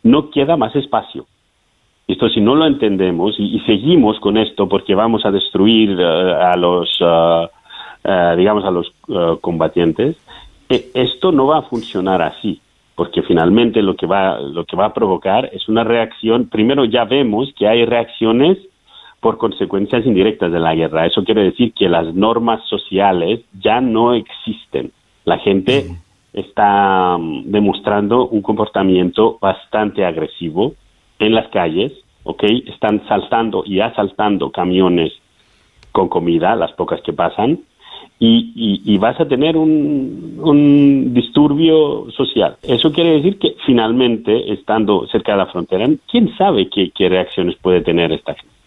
no queda más espacio. Esto si no lo entendemos y, seguimos con esto porque vamos a destruir eh, a los, eh, digamos, a los combatientes, esto no va a funcionar así porque finalmente lo que va lo que va a provocar es una reacción. Primero ya vemos que hay reacciones por consecuencias indirectas de la guerra. Eso quiere decir que las normas sociales ya no existen. La gente está mm, demostrando un comportamiento bastante agresivo en las calles ¿ok? están saltando y asaltando camiones con comida las pocas que pasan y, vas a tener un, disturbio social. Eso quiere decir que finalmente, estando cerca de la frontera, ¿quién sabe qué, reacciones puede tener esta gente?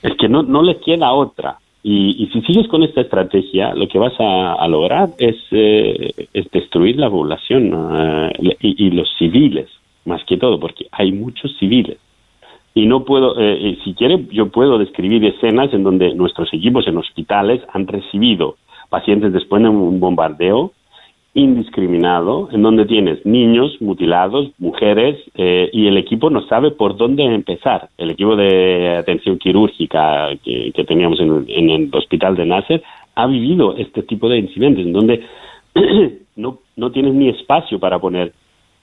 es que no, no les queda otra. Y, si sigues con esta estrategia, lo que vas a, lograr es, eh, es, destruir la población eh, y, los civiles, más que todo, porque hay muchos civiles. Y no puedo, eh, si quiere, yo puedo describir escenas en donde nuestros equipos en hospitales han recibido pacientes después de un bombardeo indiscriminado, en donde tienes niños mutilados, mujeres, eh, y el equipo no sabe por dónde empezar. El equipo de atención quirúrgica que, teníamos en, el hospital de Nasser ha vivido este tipo de incidentes, en donde no, no tienes ni espacio para poner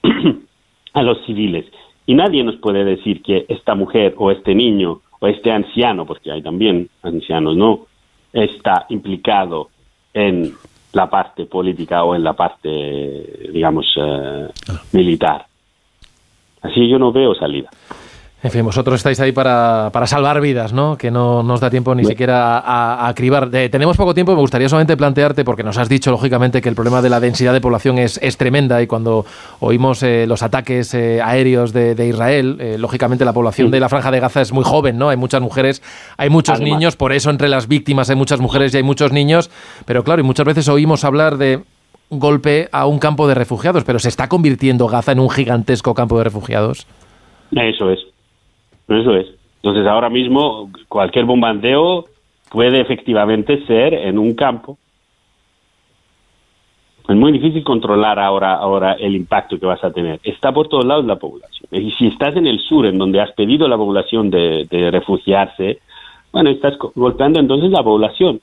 a los civiles. Y nadie nos puede decir que esta mujer o este niño o este anciano, porque hay también ancianos, ¿no? Está implicado en la parte política o en la parte, digamos, eh, militar. Así yo no veo salida. En fin, vosotros estáis ahí para, para salvar vidas, ¿no? Que no nos da tiempo ni siquiera a, a, cribar. tenemos poco tiempo, me gustaría solamente plantearte, porque nos has dicho, lógicamente, que el problema de la densidad de población es, es tremenda y cuando oímos eh, los ataques eh, aéreos de, Israel, eh, lógicamente la población de la Franja de Gaza es muy joven, ¿no? Hay muchas mujeres, hay muchos niños, por eso entre las víctimas hay muchas mujeres y hay muchos niños, pero claro, y muchas veces oímos hablar de golpe a un campo de refugiados, pero ¿se está convirtiendo Gaza en un gigantesco campo de refugiados? Eso es. Eso es. Entonces ahora mismo cualquier bombardeo puede efectivamente ser en un campo. Es muy difícil controlar ahora, ahora el impacto que vas a tener. Está por todos lados la población. Y si estás en el sur, en donde has pedido a la población de, de refugiarse, bueno, estás golpeando entonces la población.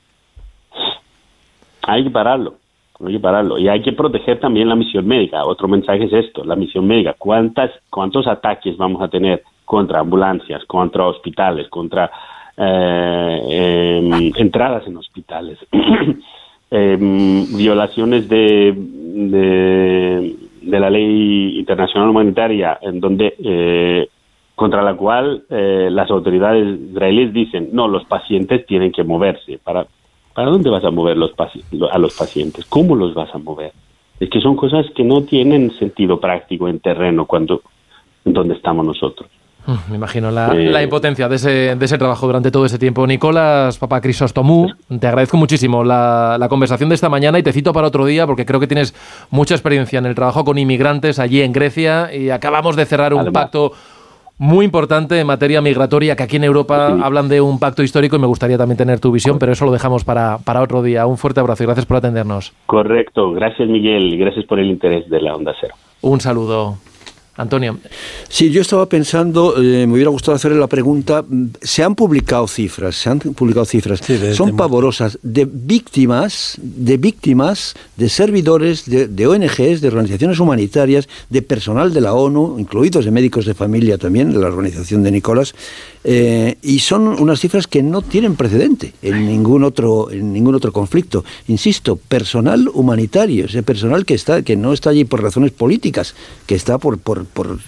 Hay que pararlo. Hay que pararlo. Y hay que proteger también la misión médica. Otro mensaje es esto, la misión médica. ¿Cuántas, ¿Cuántos ataques vamos a tener contra ambulancias, contra hospitales, contra eh, em, entradas en hospitales, em, violaciones de, de, la ley internacional humanitaria, en donde eh, contra la cual eh, las autoridades israelíes dicen no, los pacientes tienen que moverse. ¿Para, ¿para dónde vas a mover los a los pacientes? ¿Cómo los vas a mover? Es que son cosas que no tienen sentido práctico en terreno cuando donde estamos nosotros. Mm, me imagino la, impotencia de ese, de ese, trabajo durante todo ese tiempo. Nicolás, papá Crisostomú, te agradezco muchísimo la, conversación de esta mañana y te cito para otro día porque creo que tienes mucha experiencia en el trabajo con inmigrantes allí en Grecia y acabamos de cerrar un pacto muy importante en materia migratoria, que aquí en Europa hablan de un pacto histórico y me gustaría también tener tu visión, pero eso lo dejamos para, para otro día. Un fuerte abrazo y gracias por atendernos. Correcto, gracias Miguel y gracias por el interés de la Onda Cero. Un saludo. Antonio. Sí, yo estaba pensando, eh, me hubiera gustado hacerle la pregunta, se han publicado cifras, se han publicado cifras, son pavorosas, de víctimas, de víctimas, de servidores, de, de, ONGs, de organizaciones humanitarias, de personal de la ONU, incluidos de médicos de familia también, de la organización de Nicolás, eh, y son unas cifras que no tienen precedente en ningún otro en ningún otro conflicto. Insisto, personal humanitario, ese personal que está que no está allí por razones políticas, que está por por, por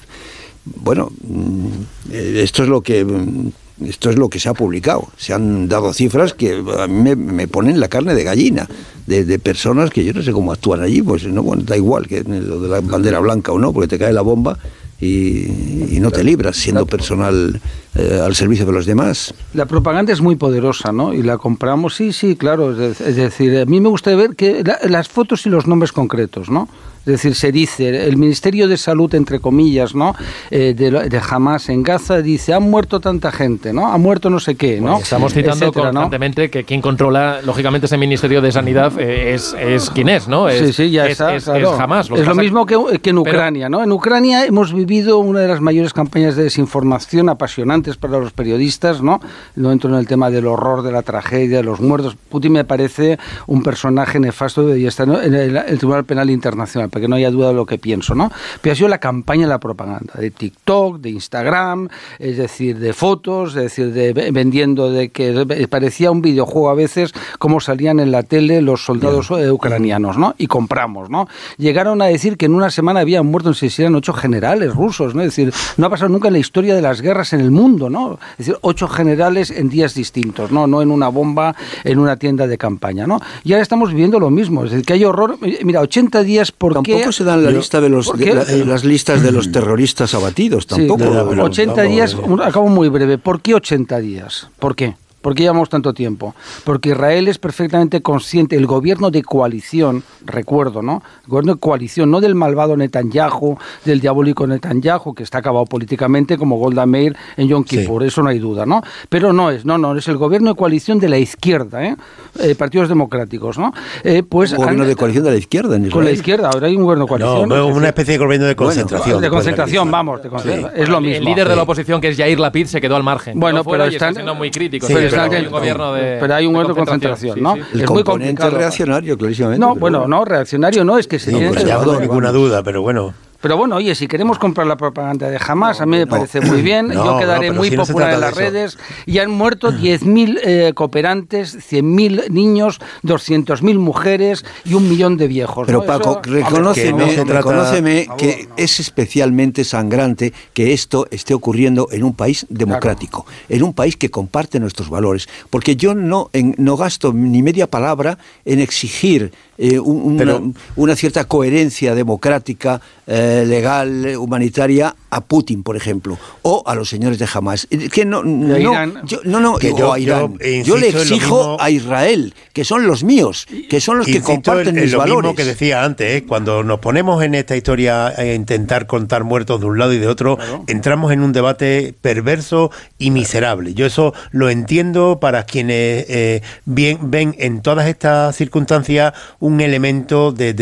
bueno, mm, esto es lo que mm, esto es lo que se ha publicado. Se han dado cifras que a mí me, ponen la carne de gallina, de, personas que yo no sé cómo actúan allí, pues no, bueno, da igual que lo de la bandera blanca o no, porque te cae la bomba y, no te libras siendo personal eh, al servicio de los demás. La propaganda es muy poderosa, ¿no? Y la compramos, sí, sí, claro. Es, decir, a mí me gusta ver que las fotos y los nombres concretos, ¿no? Es decir, se dice, el Ministerio de Salud, entre comillas, ¿no? Eh, de, de, Hamas en Gaza dice, han muerto tanta gente, ¿no? Ha muerto no sé qué, ¿no? estamos citando constantemente que quien controla, lógicamente, ese Ministerio de Sanidad eh, es, es quien es, ¿no? sí, sí, ya está, es, Hamas. Lo es lo mismo que, que en Ucrania, ¿no? En Ucrania hemos vivido una de las mayores campañas de desinformación apasionantes para los periodistas, ¿no? No entro en el tema del horror, de la tragedia, de los muertos. Putin me parece un personaje nefasto y está en el Tribunal Penal Internacional para que no haya duda de lo que pienso, ¿no? Pero ha sido la campaña de la propaganda, de TikTok, de Instagram, es decir, de fotos, es decir, de vendiendo de que parecía un videojuego a veces como salían en la tele los soldados eh, ucranianos, ¿no? Y compramos, ¿no? Llegaron a decir que en una semana habían muerto, en si eran ocho generales rusos, ¿no? Es decir, no ha pasado nunca en la historia de las guerras en el mundo, ¿no? Es decir, ocho generales en días distintos, ¿no? No en una bomba, en una tienda de campaña, ¿no? Y ahora estamos viviendo lo mismo, es decir, que hay horror. Mira, 80 días por tampoco se dan la lista de los, las listas de los terroristas abatidos, tampoco. 80 días, acabo muy breve. ¿Por qué 80 días? ¿Por qué? ¿Por qué llevamos tanto tiempo? Porque Israel es perfectamente consciente, el gobierno de coalición, recuerdo, ¿no? El gobierno de coalición, no del malvado Netanyahu, del diabólico Netanyahu, que está acabado políticamente como Golda Meir en Yom Kippur, eso no hay duda, ¿no? Pero no es, no, no, es el gobierno de coalición de la izquierda, ¿eh? eh partidos democráticos, ¿no? Eh, pues un gobierno de coalición de la izquierda en Israel. Con la izquierda, ahora hay un gobierno de coalición. No, una especie de gobierno de concentración. de concentración, vamos, de concentración. es lo mismo. El líder de la oposición, que es Yair Lapid, se quedó al margen. Bueno, pero están siendo muy críticos pero, hay un gobierno de, pero hay un gobierno de concentración, ¿no? El es muy complicado. reaccionario, clarísimamente. No, bueno, no, reaccionario no, es que se no, tiene pues no ninguna duda, pero bueno. Pero bueno, oye, si queremos comprar la propaganda de Hamas, a mí me parece muy bien. Yo quedaré muy popular en las redes. Y han muerto 10.000 eh, cooperantes, 100.000 niños, 200.000 mujeres y un millón de viejos. Pero Paco, reconóceme, que es especialmente sangrante que esto esté ocurriendo en un país democrático, en un país que comparte nuestros valores. Porque yo no, no gasto ni media palabra en exigir eh, una, cierta coherencia democrática, eh, legal, humanitaria a Putin, por ejemplo, o a los señores de Hamas. Eh, que no, no, yo, no, no, yo, a Irán. Yo, le exijo a Israel, que son los míos, que son los que comparten mis lo valores. mismo que decía antes, cuando nos ponemos en esta historia a intentar contar muertos de un lado y de otro, entramos en un debate perverso y miserable. Yo eso lo entiendo para quienes bien, ven en todas estas circunstancias un elemento de,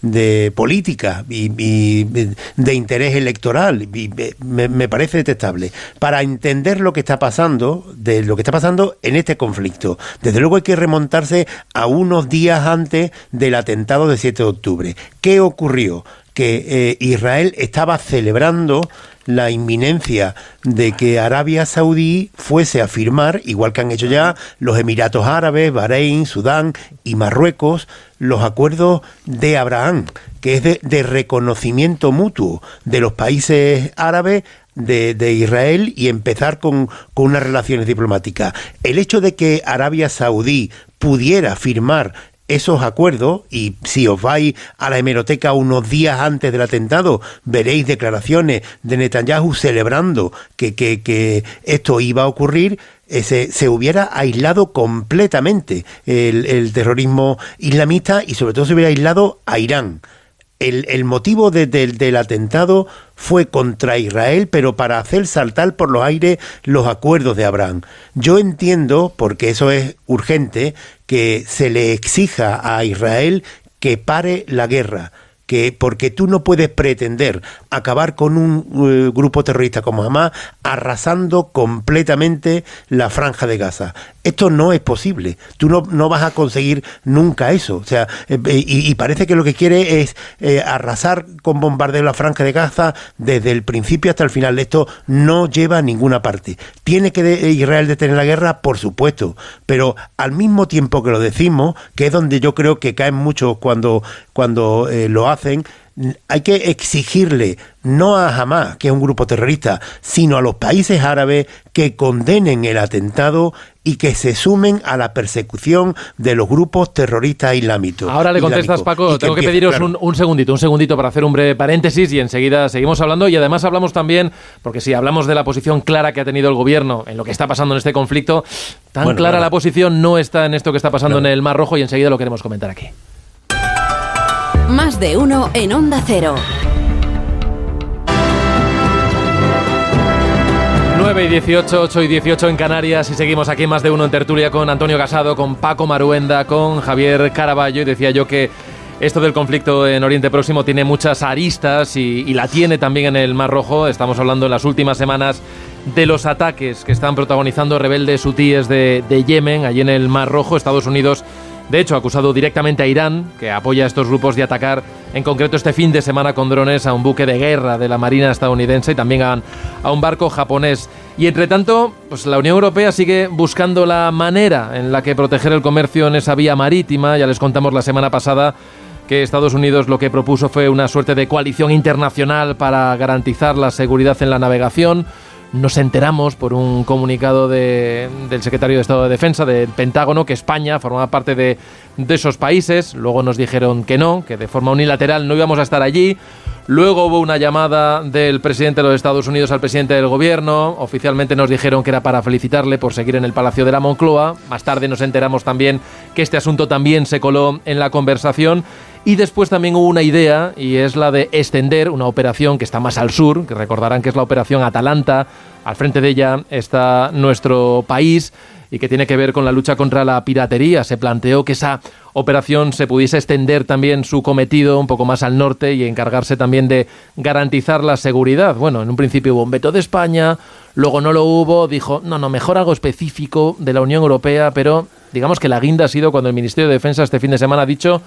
de, política y, de interés electoral. Me, parece detestable. Para entender lo que está pasando, de lo que está pasando en este conflicto, desde luego hay que remontarse a unos días antes del atentado del 7 de octubre. ¿Qué ocurrió? Que eh, Israel estaba celebrando la inminencia de que Arabia Saudí fuese a firmar, igual que han hecho ya los Emiratos Árabes, Bahrein, Sudán y Marruecos, los acuerdos de Abraham, que es de, reconocimiento mutuo de los países árabes de, de, Israel y empezar con, con, unas relaciones diplomáticas. El hecho de que Arabia Saudí pudiera firmar esos acuerdos, y si os vais a la hemeroteca unos días antes del atentado, veréis declaraciones de Netanyahu celebrando que, que, esto iba a ocurrir, eh, se, hubiera aislado completamente el, terrorismo islamista y sobre todo se hubiera aislado a Irán. El, motivo del atentado fue contra Israel, pero para hacer saltar por los aires los acuerdos de Abraham. Yo entiendo, porque eso es urgente, que se le exija a Israel que pare la guerra que porque tú no puedes pretender acabar con un eh, grupo terrorista como Hamas arrasando completamente la franja de Gaza. Esto no es posible. Tú no, no vas a conseguir nunca eso. O sea, eh, y, parece que lo que quiere es eh, arrasar con bombardeo la franja de Gaza desde el principio hasta el final. Esto no lleva a ninguna parte. ¿Tiene que Israel detener la guerra? Por supuesto. Pero al mismo tiempo que lo decimos, que es donde yo creo que caen muchos cuando, cuando lo hacen, hay que exigirle no a Hamas, que es un grupo terrorista, sino a los países árabes que condenen el atentado y que se sumen a la persecución de los grupos terroristas islámicos. Ahora le contestas, Paco. Tengo que, pediros un, segundito, un segundito para hacer un breve paréntesis y enseguida seguimos hablando. Y además hablamos también, porque si hablamos de la posición clara que ha tenido el gobierno en lo que está pasando en este conflicto, tan clara la posición no está en esto que está pasando en el Mar Rojo y enseguida lo queremos comentar aquí. Más de uno en Onda Cero. 9 y 18, 8 y 18 en Canarias y seguimos aquí más de uno en tertulia con Antonio Casado, con Paco Maruenda, con Javier Caraballo y decía yo que esto del conflicto en Oriente Próximo tiene muchas aristas y, la tiene también en el Mar Rojo. Estamos hablando en las últimas semanas de los ataques que están protagonizando rebeldes hutíes de, de Yemen, allí en el Mar Rojo. Estados Unidos de hecho, ha acusado directamente a Irán, que apoya a estos grupos, de atacar en concreto este fin de semana con drones a un buque de guerra de la Marina estadounidense y también a, un barco japonés. Y entre tanto, pues la Unión Europea sigue buscando la manera en la que proteger el comercio en esa vía marítima. Ya les contamos la semana pasada que Estados Unidos lo que propuso fue una suerte de coalición internacional para garantizar la seguridad en la navegación nos enteramos por un comunicado del secretario de Estado de Defensa del Pentágono que España formaba parte de, de esos países. Luego nos dijeron que no, que de forma unilateral no íbamos a estar allí. Luego hubo una llamada del presidente de los Estados Unidos al presidente del gobierno. Oficialmente nos dijeron que era para felicitarle por seguir en el Palacio de la Moncloa. Más tarde nos enteramos también que este asunto también se coló en la conversación. Y después también hubo una idea, y es la de extender una operación que está más al sur, que recordarán que es la operación Atalanta. Al frente de ella está nuestro país y que tiene que ver con la lucha contra la piratería. Se planteó que esa operación se pudiese extender también su cometido un poco más al norte y encargarse también de garantizar la seguridad. Bueno, en un principio hubo un veto de España, luego no lo hubo, dijo, no, no, mejor algo específico de la Unión Europea, pero digamos que la guinda ha sido cuando el Ministerio de Defensa este fin de semana ha dicho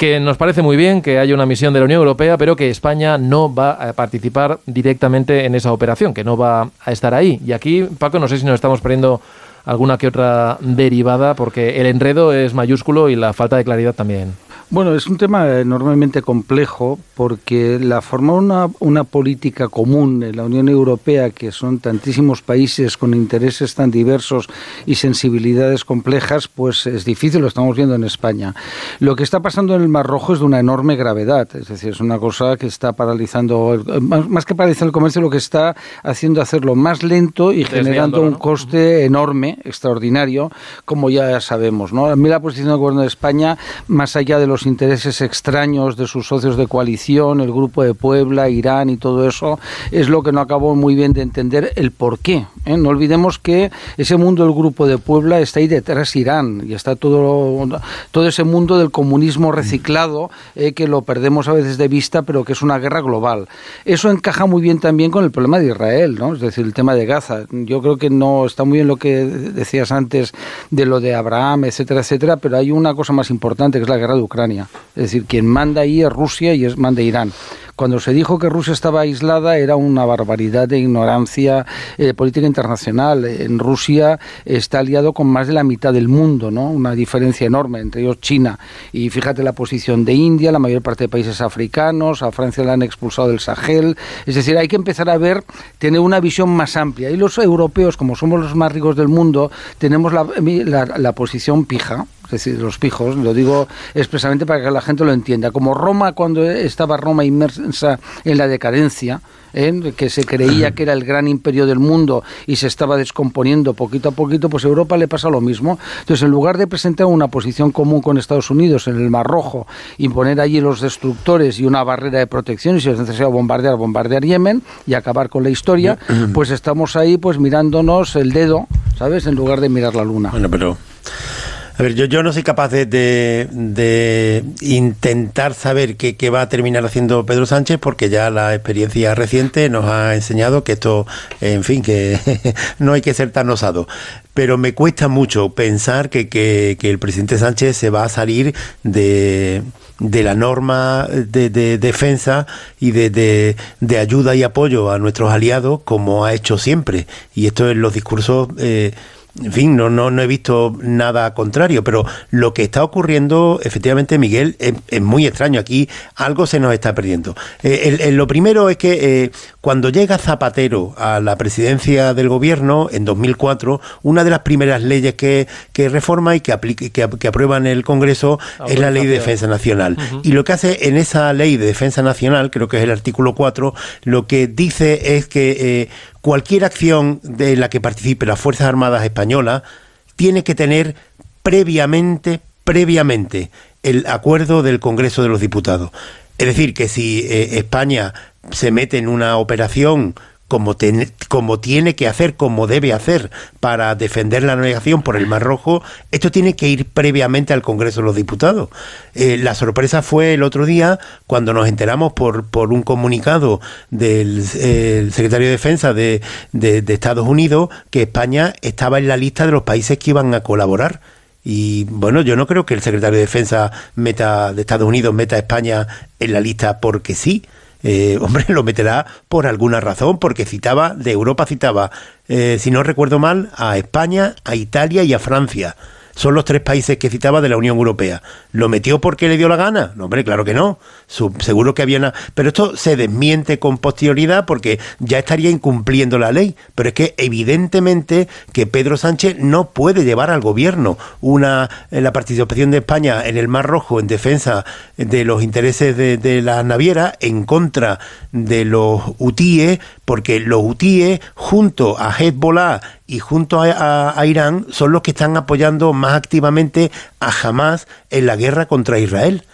que nos parece muy bien que haya una misión de la Unión Europea, pero que España no va a participar directamente en esa operación, que no va a estar ahí. Y aquí, Paco, no sé si nos estamos perdiendo alguna que otra derivada, porque el enredo es mayúsculo y la falta de claridad también. Bueno, es un tema enormemente complejo porque la formar una, una, política común en la Unión Europea, que son tantísimos países con intereses tan diversos y sensibilidades complejas, pues es difícil, lo estamos viendo en España. Lo que está pasando en el Mar Rojo es de una enorme gravedad, es decir, es una cosa que está paralizando, más, que paralizar el comercio, lo que está haciendo hacerlo más lento y generando un coste enorme, extraordinario, como ya sabemos. ¿no? A mí la posición del Gobierno de España, más allá de los intereses extraños de sus socios de coalición, el Grupo de Puebla, Irán y todo eso, es lo que no acabó muy bien de entender el por qué. ¿eh? No olvidemos que ese mundo del Grupo de Puebla está ahí detrás Irán y está todo, todo ese mundo del comunismo reciclado eh, que lo perdemos a veces de vista, pero que es una guerra global. Eso encaja muy bien también con el problema de Israel, ¿no? es decir, el tema de Gaza. Yo creo que no está muy bien lo que decías antes de lo de Abraham, etcétera, etcétera, pero hay una cosa más importante que es la guerra de Ucrania. Es decir, quien manda ahí es Rusia y es manda Irán. Cuando se dijo que Rusia estaba aislada era una barbaridad de ignorancia eh, política internacional. En Rusia está aliado con más de la mitad del mundo, ¿no? Una diferencia enorme entre ellos China. Y fíjate la posición de India, la mayor parte de países africanos, a Francia la han expulsado del Sahel. Es decir, hay que empezar a ver, tener una visión más amplia. Y los europeos, como somos los más ricos del mundo, tenemos la, la posición pija es decir, los pijos, lo digo expresamente para que la gente lo entienda. Como Roma, cuando estaba Roma inmersa en la decadencia, ¿eh? que se creía que era el gran imperio del mundo y se estaba descomponiendo poquito a poquito, pues a Europa le pasa lo mismo. Entonces, en lugar de presentar una posición común con Estados Unidos en el Mar Rojo, imponer allí los destructores y una barrera de protección, y si es necesario bombardear, bombardear Yemen y acabar con la historia, pues estamos ahí pues mirándonos el dedo, ¿sabes? En lugar de mirar la luna. Bueno, pero a ver, yo, yo no soy capaz de, de, intentar saber qué, qué, va a terminar haciendo Pedro Sánchez porque ya la experiencia reciente nos ha enseñado que esto, en fin, que no hay que ser tan osado. Pero me cuesta mucho pensar que, que, que el presidente Sánchez se va a salir de, de la norma de, de defensa y de, de, ayuda y apoyo a nuestros aliados como ha hecho siempre. Y esto en los discursos... Eh, en fin, no, no, no he visto nada contrario, pero lo que está ocurriendo, efectivamente, Miguel, es, muy extraño. Aquí algo se nos está perdiendo. Eh, lo primero es que eh, cuando llega Zapatero a la presidencia del gobierno en 2004, una de las primeras leyes que, que reforma y que, aplique, que, aprueba en el Congreso es la Ley de Defensa Nacional. Y lo que hace en esa Ley de Defensa Nacional, creo que es el artículo 4, lo que dice es que eh, cualquier acción de la que participe las Fuerzas Armadas Españolas tiene que tener previamente, previamente, el acuerdo del Congreso de los Diputados. Es decir, que si eh, España se mete en una operación como, como tiene que hacer, como debe hacer para defender la navegación por el Mar Rojo, esto tiene que ir previamente al Congreso de los Diputados. Eh, la sorpresa fue el otro día cuando nos enteramos por, por un comunicado del secretario de Defensa de, de, de Estados Unidos que España estaba en la lista de los países que iban a colaborar. Y bueno, yo no creo que el secretario de Defensa meta de Estados Unidos meta a España en la lista porque sí. Eh, hombre, lo meterá por alguna razón, porque citaba, de Europa citaba, eh, si no recuerdo mal, a España, a Italia y a Francia. Son los tres países que citaba de la Unión Europea. ¿Lo metió porque le dio la gana? No, hombre, claro que no. seguro que había una... Pero esto se desmiente con posterioridad porque ya estaría incumpliendo la ley. Pero es que evidentemente que Pedro Sánchez no puede llevar al gobierno una la participación de España en el Mar Rojo en defensa de los intereses de, de las navieras en contra de los hutíes, porque los hutíes junto a Hezbollah y junto a, Irán son los que están apoyando más activamente a Hamas en la guerra contra Israel.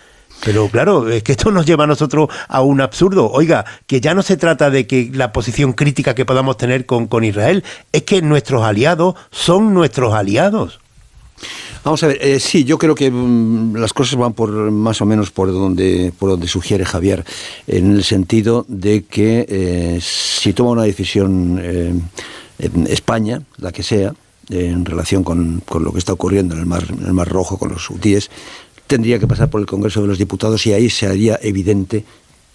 Pero claro, es que esto nos lleva a nosotros a un absurdo. Oiga, que ya no se trata de que la posición crítica que podamos tener con, con Israel, es que nuestros aliados son nuestros aliados. Vamos a ver, eh, sí, yo creo que mm, las cosas van por más o menos por donde, por donde sugiere Javier, en el sentido de que eh, si toma una decisión eh, España, la que sea, en relación con, con, lo que está ocurriendo en el Mar, en el mar Rojo con los hutíes, tendría que pasar por el Congreso de los Diputados y ahí se haría evidente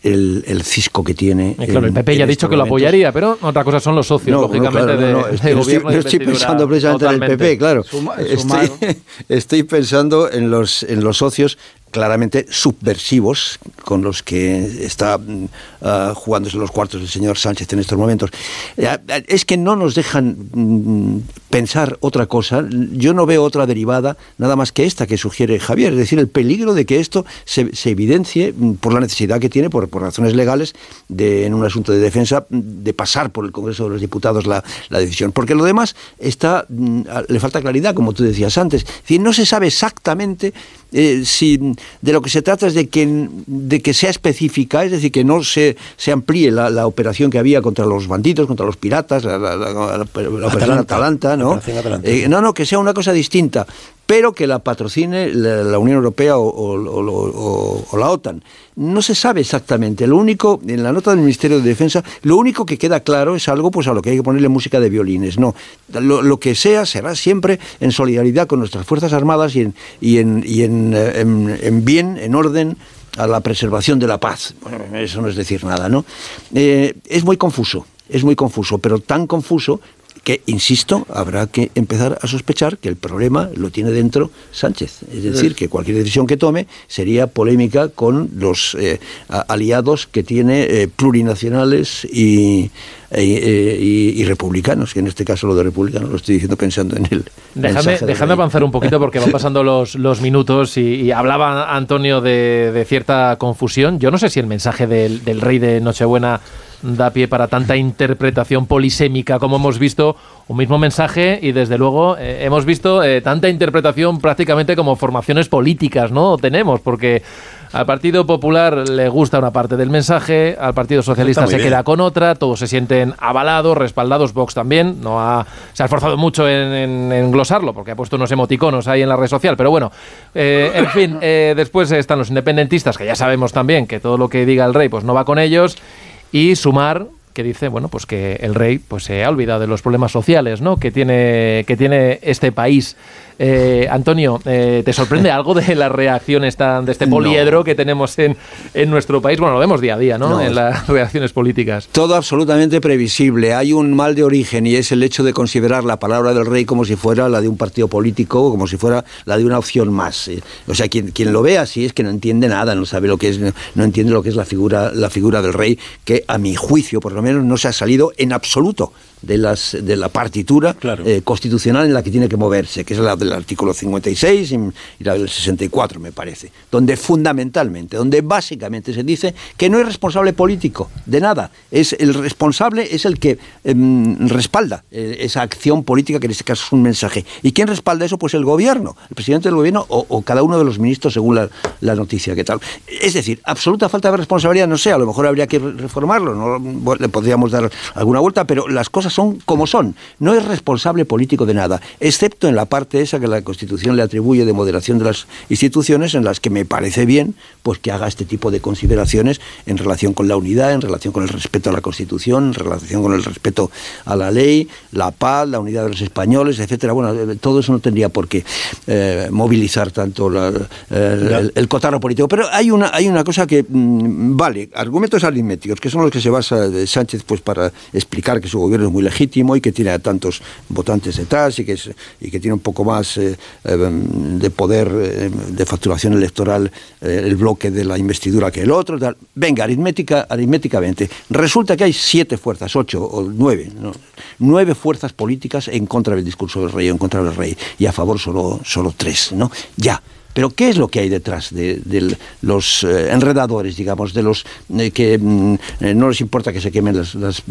el, el, cisco que tiene. Eh, claro, el PP ya ha dicho que lo apoyaría, pero otra cosa son los socios, lógicamente, de, estoy, gobierno. estoy pensando precisamente en el PP, claro. estoy, estoy, pensando en los, en los socios claramente subversivos con los que está uh, jugándose los cuartos el señor Sánchez en estos momentos. Eh, es que no nos dejan mm, pensar otra cosa. Yo no veo otra derivada nada más que esta que sugiere Javier, es decir, el peligro de que esto se, evidencie mm, por la necesidad que tiene, por, por, razones legales, de, en un asunto de defensa, de pasar por el Congreso de los Diputados la, la decisión. Porque lo demás está, le falta claridad, como tú decías antes. Es decir, no se sabe exactamente eh, si de lo que se trata es de que, de que sea específica, es decir, que no se, se amplíe la, operación que había contra los bandidos, contra los piratas, la, la, operación Atalanta, ¿no? Eh, no, no, que sea una cosa distinta pero que la patrocine la, Unión Europea o, la OTAN. No se sabe exactamente. Lo único, en la nota del Ministerio de Defensa, lo único que queda claro es algo pues a lo que hay que ponerle música de violines. No, lo, que sea será siempre en solidaridad con nuestras Fuerzas Armadas y en, y en, en, eh, bien, en orden a la preservación de la paz. Bueno, eso no es decir nada, ¿no? Eh, es muy confuso, es muy confuso, pero tan confuso que, insisto, habrá que empezar a sospechar que el problema lo tiene dentro Sánchez. Es decir, que cualquier decisión que tome sería polémica con los eh, aliados que tiene eh, plurinacionales y, e, y, republicanos, que en este caso lo de republicanos lo estoy diciendo pensando en el... Déjame, déjame avanzar un poquito porque van pasando los, los minutos y, hablaba Antonio de, de, cierta confusión. Yo no sé si el mensaje del, del rey de Nochebuena da pie para tanta interpretación polisémica como hemos visto un mismo mensaje y desde luego eh, hemos visto eh, tanta interpretación prácticamente como formaciones políticas, ¿no? Tenemos, porque al Partido Popular le gusta una parte del mensaje, al Partido Socialista se queda con otra, todos se sienten avalados, respaldados, Vox también, no ha, se ha esforzado mucho en, en, glosarlo porque ha puesto unos emoticonos ahí en la red social, pero bueno, eh, en fin, después están los independentistas que ya sabemos también que todo lo que diga el rey pues no va con ellos y sumar que dice bueno pues que el rey pues se ha olvidado de los problemas sociales no que tiene que tiene este país eh, Antonio, eh, ¿te sorprende algo de las reacciones tan, de este poliedro que tenemos en, en, nuestro país? Bueno, lo vemos día a día, ¿no? En las reacciones políticas. Todo absolutamente previsible. Hay un mal de origen y es el hecho de considerar la palabra del rey como si fuera la de un partido político, como si fuera la de una opción más. Eh, o sea, quien, quien lo ve así es que no entiende nada, no sabe lo que es, no entiende lo que es la figura, la figura del rey, que a mi juicio, por lo menos, no se ha salido en absoluto de, las, de la partitura eh, constitucional en la que tiene que moverse, que es la del artículo 56 y, la del 64, me parece, donde fundamentalmente, donde básicamente se dice que no es responsable político de nada, es el responsable es el que em, respalda eh, esa acción política, que en este caso es un mensaje. ¿Y quién respalda eso? Pues el gobierno, el presidente del gobierno o, cada uno de los ministros según la, la, noticia que tal. Es decir, absoluta falta de responsabilidad, no sé, a lo mejor habría que reformarlo, ¿no? le podríamos dar alguna vuelta, pero las cosas son como son. No es responsable político de nada, excepto en la parte esa que la Constitución le atribuye de moderación de las instituciones, en las que me parece bien pues que haga este tipo de consideraciones en relación con la unidad, en relación con el respeto a la Constitución, en relación con el respeto a la ley, la paz, la unidad de los españoles, etcétera. Bueno, eh, todo eso no tendría por qué eh, movilizar tanto el, cotarro político. Pero hay una, hay una cosa que mm, vale, argumentos aritméticos, que son los que se basa de Sánchez pues para explicar que su gobierno es muy legítimo y que tiene a tantos votantes detrás y que, y que tiene un poco más eh, em, de poder de facturación electoral el bloque de la investidura que el otro. Venga, aritmética, aritméticamente. Resulta que hay siete fuerzas, ocho o nueve, nueve fuerzas políticas en contra del discurso del rey, en contra del rey, y a favor solo, solo tres, ¿no? Ya. Pero ¿qué es lo que hay detrás de, los eh, enredadores, digamos, de los eh, que mm, eh, no les importa que se quemen las,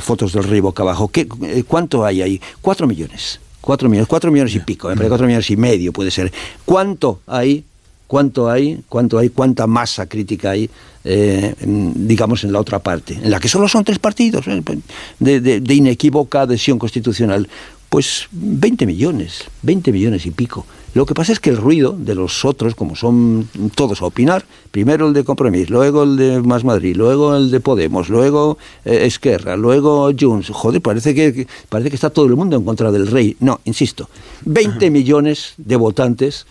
fotos del rey boca abajo? ¿Qué, ¿Cuánto hay ahí? Cuatro millones. Cuatro millones, cuatro millones y pico, cuatro millones y medio puede ser. ¿Cuánto hay? ¿Cuánto hay? ¿Cuánto hay? ¿Cuánta masa crítica hay? digamos, en la otra parte, en la que solo son tres partidos, de, de inequívoca adhesión constitucional. Pues 20 millones, 20 millones y pico. Lo que pasa es que el ruido de los otros, como son todos a opinar, primero el de Compromís, luego el de Más Madrid, luego el de Podemos, luego eh, Esquerra, luego Junts, joder, parece que, parece que está todo el mundo en contra del rey. No, insisto, 20 millones de votantes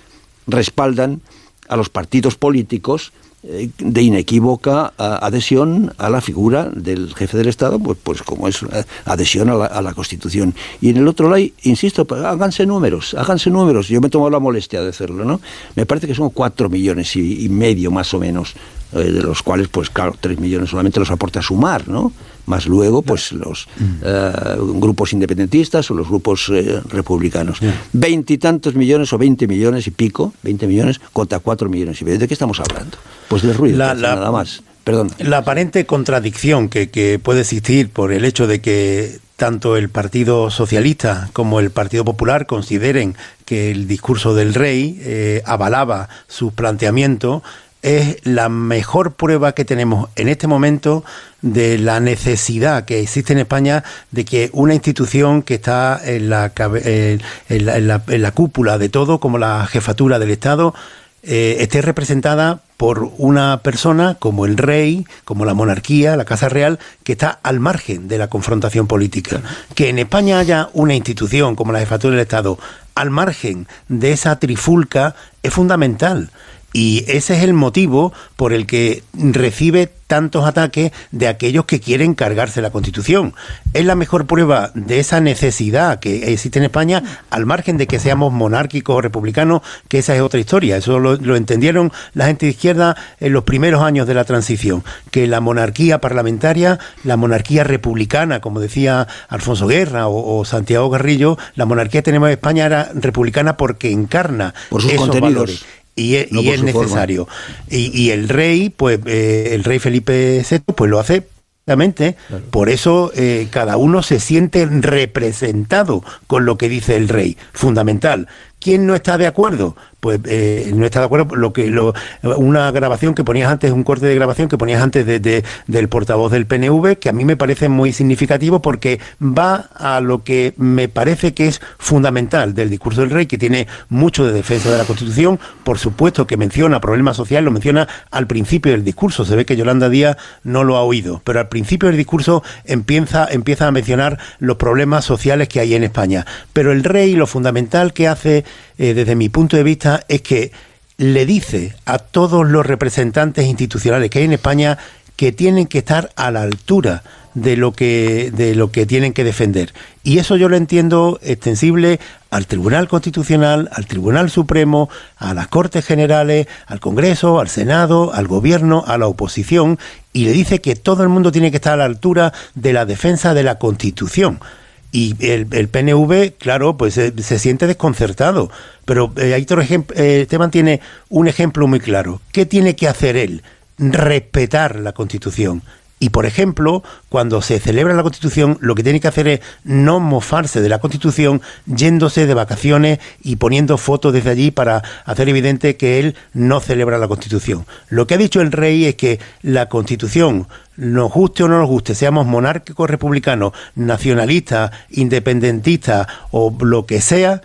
respaldan a los partidos políticos de inequívoca adhesión a la figura del jefe del Estado, pues, pues como es eh, adhesión a la, Constitución. Y en el otro lado, insisto, pues, háganse números, háganse números. Yo me he tomado la molestia de hacerlo, ¿no? Me parece que son cuatro millones y, medio más o menos, eh, de los cuales, pues claro, tres millones solamente los aporta Sumar, ¿no? Más luego pues los mm. grupos independentistas o los grupos republicanos. Veintitantos millones o veinte millones y pico, veinte millones contra cuatro millones y medio. ¿De qué estamos hablando? Pues de ruido, nada más. Perdón. La aparente contradicción que, puede existir por el hecho de que tanto el Partido Socialista como el Partido Popular consideren que el discurso del rey eh, avalaba su planteamiento es la mejor prueba que tenemos en este momento de la necesidad que existe en España de que una institución que está en la, en la cúpula de todo, como la jefatura del Estado, eh, esté representada por una persona como el rey, como la monarquía, la Casa Real, que está al margen de la confrontación política. Que en España haya una institución como la Jefatura del Estado al margen de esa trifulca es fundamental. Y ese es el motivo por el que recibe tantos ataques de aquellos que quieren cargarse la Constitución. Es la mejor prueba de esa necesidad que existe en España, al margen de que seamos monárquicos o republicanos, que esa es otra historia. Eso lo, entendieron la gente de izquierda en los primeros años de la transición, que la monarquía parlamentaria, la monarquía republicana, como decía Alfonso Guerra o, Santiago Garrillo, la monarquía que tenemos en España era republicana porque encarna esos valores y, es, necesario. Y, el rey, pues eh, el rey Felipe VI, pues lo hace Exactamente. Por eso eh, cada uno se siente representado con lo que dice el rey. Fundamental. ¿Quién no está de acuerdo? Pues eh, no está de acuerdo lo que lo, una grabación que ponías antes, un corte de grabación que ponías antes de, del portavoz del PNV, que a mí me parece muy significativo porque va a lo que me parece que es fundamental del discurso del rey, que tiene mucho de defensa de la Constitución, por supuesto que menciona problemas sociales, lo menciona al principio del discurso, se ve que Yolanda Díaz no lo ha oído, pero al principio del discurso empieza, empieza a mencionar los problemas sociales que hay en España. Pero el rey, lo fundamental que hace eh, desde mi punto de vista, es que le dice a todos los representantes institucionales que hay en España que tienen que estar a la altura de lo que de lo que tienen que defender y eso yo lo entiendo extensible al Tribunal Constitucional, al Tribunal Supremo, a las Cortes Generales, al Congreso, al Senado, al Gobierno, a la oposición y le dice que todo el mundo tiene que estar a la altura de la defensa de la Constitución. Y el, PNV, claro, pues se, siente desconcertado. Pero eh, ahí eh, Esteban tiene un ejemplo muy claro. ¿Qué tiene que hacer él? Respetar la Constitución. Y, por ejemplo, cuando se celebra la Constitución, lo que tiene que hacer es no mofarse de la Constitución yéndose de vacaciones y poniendo fotos desde allí para hacer evidente que él no celebra la Constitución. Lo que ha dicho el rey es que la Constitución, nos guste o no nos guste, seamos monárquicos, republicanos, nacionalistas, independentistas o lo que sea,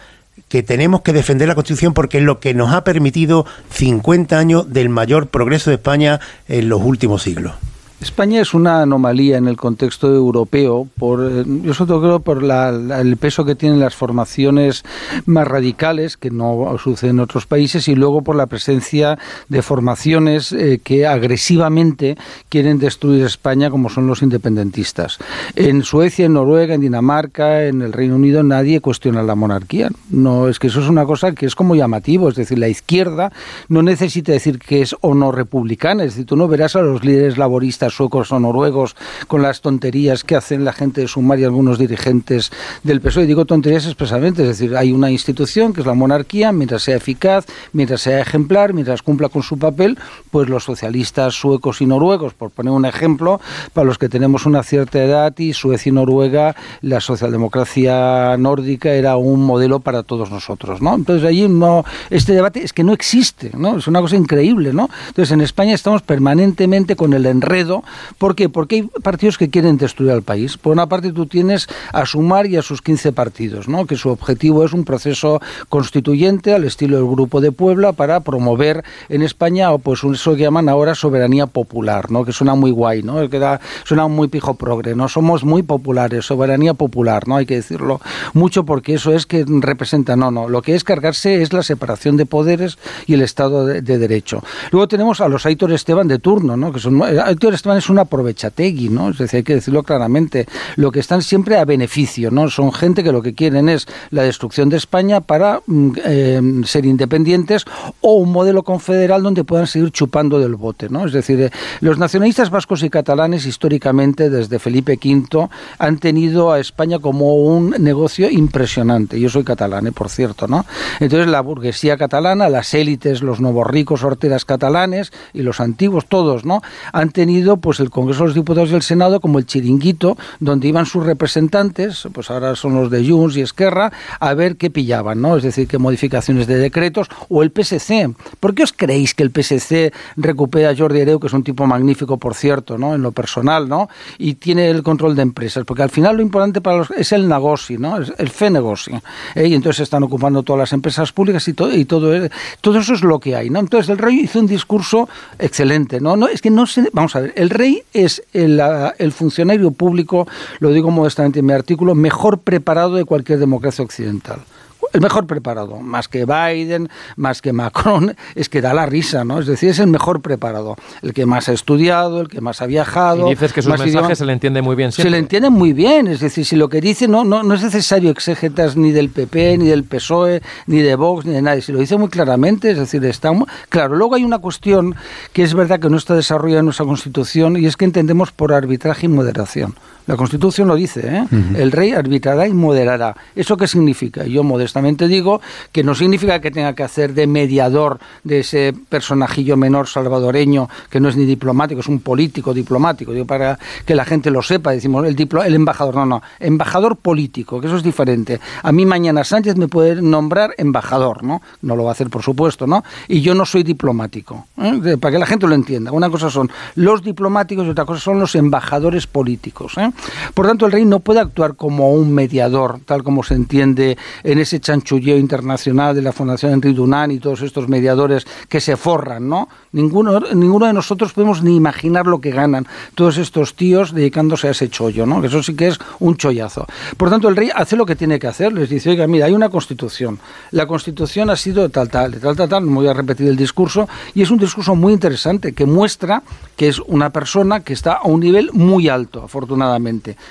que tenemos que defender la Constitución porque es lo que nos ha permitido 50 años del mayor progreso de España en los últimos siglos. España es una anomalía en el contexto europeo, por, eh, yo sobre todo creo por el peso que tienen las formaciones más radicales, que no sucede en otros países, y luego por la presencia de formaciones eh, que agresivamente quieren destruir España, como son los independentistas. En Suecia, en Noruega, en Dinamarca, en el Reino Unido, nadie cuestiona la monarquía. No, es que eso es una cosa que es como llamativo, es decir, la izquierda no necesita decir que es o no republicana, es decir, tú no verás a los líderes laboristas suecos o noruegos con las tonterías que hacen la gente de Sumar y algunos dirigentes del PSOE. Digo tonterías expresamente, es decir, hay una institución que es la monarquía, mientras sea eficaz, mientras sea ejemplar, mientras cumpla con su papel, pues los socialistas suecos y noruegos, por poner un ejemplo, para los que tenemos una cierta edad y Suecia y Noruega, la socialdemocracia nórdica era un modelo para todos nosotros, ¿no? Entonces allí no, este debate es que no existe, ¿no? Es una cosa increíble, ¿no? Entonces en España estamos permanentemente con el enredo ¿Por qué? Porque hay partidos que quieren destruir al país. Por una parte tú tienes a Sumar y a sus 15 partidos, ¿no? que su objetivo es un proceso constituyente al estilo del Grupo de Puebla para promover en España pues eso que llaman ahora soberanía popular, ¿no? que suena muy guay, ¿no? que da, suena muy pijo progre. ¿no? Somos muy populares, soberanía popular, ¿no? hay que decirlo mucho porque eso es que representa, no, no, lo que es cargarse es la separación de poderes y el Estado de, Derecho. Luego tenemos a los Aitor Esteban de turno, ¿no? que son Aitor Esteban es una aprovechategui, ¿no? Es decir, hay que decirlo claramente. Lo que están siempre a beneficio, ¿no? Son gente que lo que quieren es la destrucción de España para mm, eh, ser independientes o un modelo confederal donde puedan seguir chupando del bote, ¿no? Es decir, eh, los nacionalistas vascos y catalanes históricamente desde Felipe V han tenido a España como un negocio impresionante. Yo soy catalán, ¿eh? por cierto, ¿no? Entonces la burguesía catalana, las élites, los nuevos ricos horteras catalanes y los antiguos, todos, ¿no? Han tenido pues el Congreso de los Diputados y el Senado como el chiringuito donde iban sus representantes, pues ahora son los de Junts y Esquerra, a ver qué pillaban, ¿no? Es decir, qué modificaciones de decretos o el PSC. ¿Por qué os creéis que el PSC recupera a Jordi Hereu, que es un tipo magnífico, por cierto, ¿no? En lo personal, ¿no? Y tiene el control de empresas, porque al final lo importante para los es el negocio, ¿no? Es el fe negocio. ¿eh? Y entonces están ocupando todas las empresas públicas y todo y todo, todo eso es lo que hay, ¿no? Entonces el rey hizo un discurso excelente, ¿no? No es que no se, vamos a ver, el rey es el, el, funcionario público, lo digo modestamente en mi artículo, mejor preparado de cualquier democracia occidental el mejor preparado, más que Biden, más que Macron, es que da la risa, ¿no? Es decir, es el mejor preparado, el que más ha estudiado, el que más ha viajado. Y dices que sus mensajes se le entiende muy bien Se le entiende muy bien, es decir, si lo que dice no, no, no es necesario exégetas ni del PP, ni del PSOE, ni de Vox, ni de nadie, si lo dice muy claramente, es decir, está muy... Claro, luego hay una cuestión que es verdad que no está desarrollada en nuestra Constitución y es que entendemos por arbitraje y moderación. La Constitución lo dice, ¿eh? el rey arbitrará y moderará. ¿Eso qué significa? Yo modestamente digo que no significa que tenga que hacer de mediador de ese personajillo menor salvadoreño que no es ni diplomático, es un político diplomático. Digo, para que la gente lo sepa, decimos el, el embajador, no, no, embajador político, que eso es diferente. A mí mañana Sánchez me puede nombrar embajador, ¿no? No lo va a hacer, por supuesto, ¿no? Y yo no soy diplomático, ¿eh? para que la gente lo entienda. Una cosa son los diplomáticos y otra cosa son los embajadores políticos. ¿eh? Por tanto, el rey no puede actuar como un mediador, tal como se entiende en ese chanchulleo internacional de la Fundación Henry Dunant y todos estos mediadores que se forran, ¿no? Ninguno, ninguno de nosotros podemos ni imaginar lo que ganan todos estos tíos dedicándose a ese chollo, ¿no? Eso sí que es un chollazo. Por tanto, el rey hace lo que tiene que hacer, les dice, oiga, mira, hay una constitución. La constitución ha sido tal, tal, tal, tal, tal, no voy a repetir el discurso, y es un discurso muy interesante que muestra que es una persona que está a un nivel muy alto, afortunadamente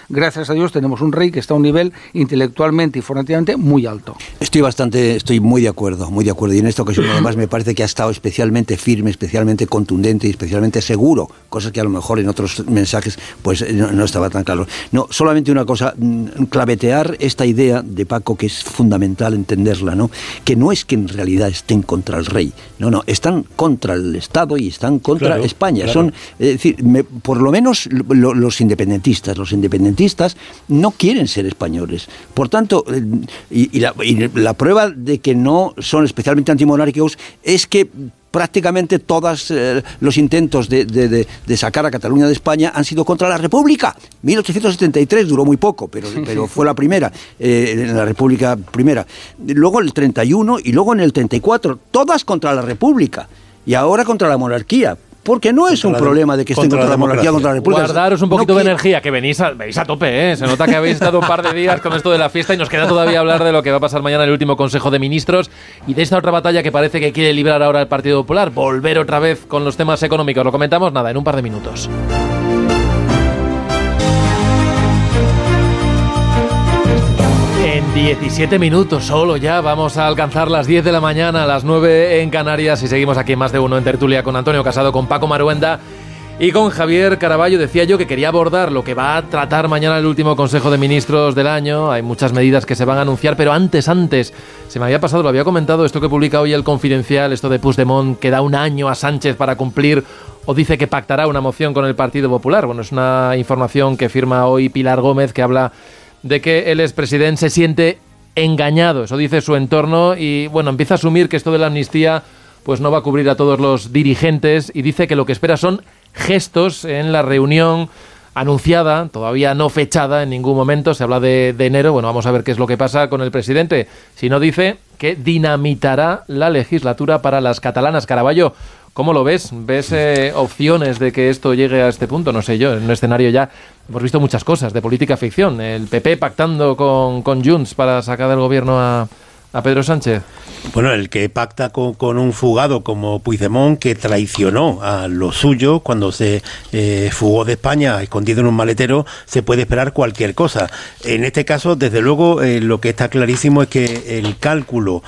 Gracias a Dios tenemos un rey que está a un nivel intelectualmente y formativamente muy alto. Estoy bastante, estoy muy de acuerdo, muy de acuerdo. Y en esta ocasión además me parece que ha estado especialmente firme, especialmente contundente y especialmente seguro, cosas que a lo mejor en otros mensajes pues no, estaba tan claro. No, solamente una cosa, mm, clavetear esta idea de Paco que es fundamental entenderla, ¿no? Que no es que en realidad estén contra el rey, no, no, están contra el Estado y están contra España. Son, es decir, por lo menos los independentistas, los independentistas no quieren ser españoles. Por tanto, eh, y, la, prueba de que no son especialmente antimonárquicos es que prácticamente todos eh, los intentos de, sacar a Cataluña de España han sido contra la República. 1873 duró muy poco, pero, pero fue la primera, eh, en la República primera. Luego el 31 y luego en el 34, todas contra la República y ahora contra la monarquía. Porque no es un problema de que estén contra la, monarquía, contra la república. Guardaros un poquito de energía, que venís a, a tope, ¿eh? Se nota que habéis estado un par de días con esto de la fiesta y nos queda todavía hablar de lo que va a pasar mañana en el último Consejo de Ministros y de esta otra batalla que parece que quiere librar ahora el Partido Popular, volver otra vez con los temas económicos. Lo comentamos nada, en un par de minutos. 17 minutos solo ya vamos a alcanzar las 10 de la mañana, las 9 en Canarias y seguimos aquí más de uno en tertulia con Antonio Casado, con Paco Maruenda y con Javier Caraballo. Decía yo que quería abordar lo que va a tratar mañana el último Consejo de Ministros del año. Hay muchas medidas que se van a anunciar, pero antes, antes, se me había pasado, lo había comentado, esto que publica hoy el Confidencial, esto de Puigdemont, que da un año a Sánchez para cumplir o dice que pactará una moción con el Partido Popular. Bueno, es una información que firma hoy Pilar Gómez que habla de que el expresidente se siente engañado, eso dice su entorno, y bueno, empieza a asumir que esto de la amnistía pues no va a cubrir a todos los dirigentes y dice que lo que espera son gestos en la reunión anunciada, todavía no fechada en ningún momento, se habla de, de, enero, bueno, vamos a ver qué es lo que pasa con el presidente, si no dice que dinamitará la legislatura para las catalanas. Caraballo, ¿Cómo lo ves? ¿Ves eh, opciones de que esto llegue a este punto? No sé yo, en un escenario ya hemos visto muchas cosas de política ficción. El PP pactando con, con Junts para sacar del gobierno a, a Pedro Sánchez. Bueno, el que pacta con, un fugado como Puigdemont, que traicionó a lo suyo cuando se eh, fugó de España escondido en un maletero, se puede esperar cualquier cosa. En este caso, desde luego, eh, lo que está clarísimo es que el cálculo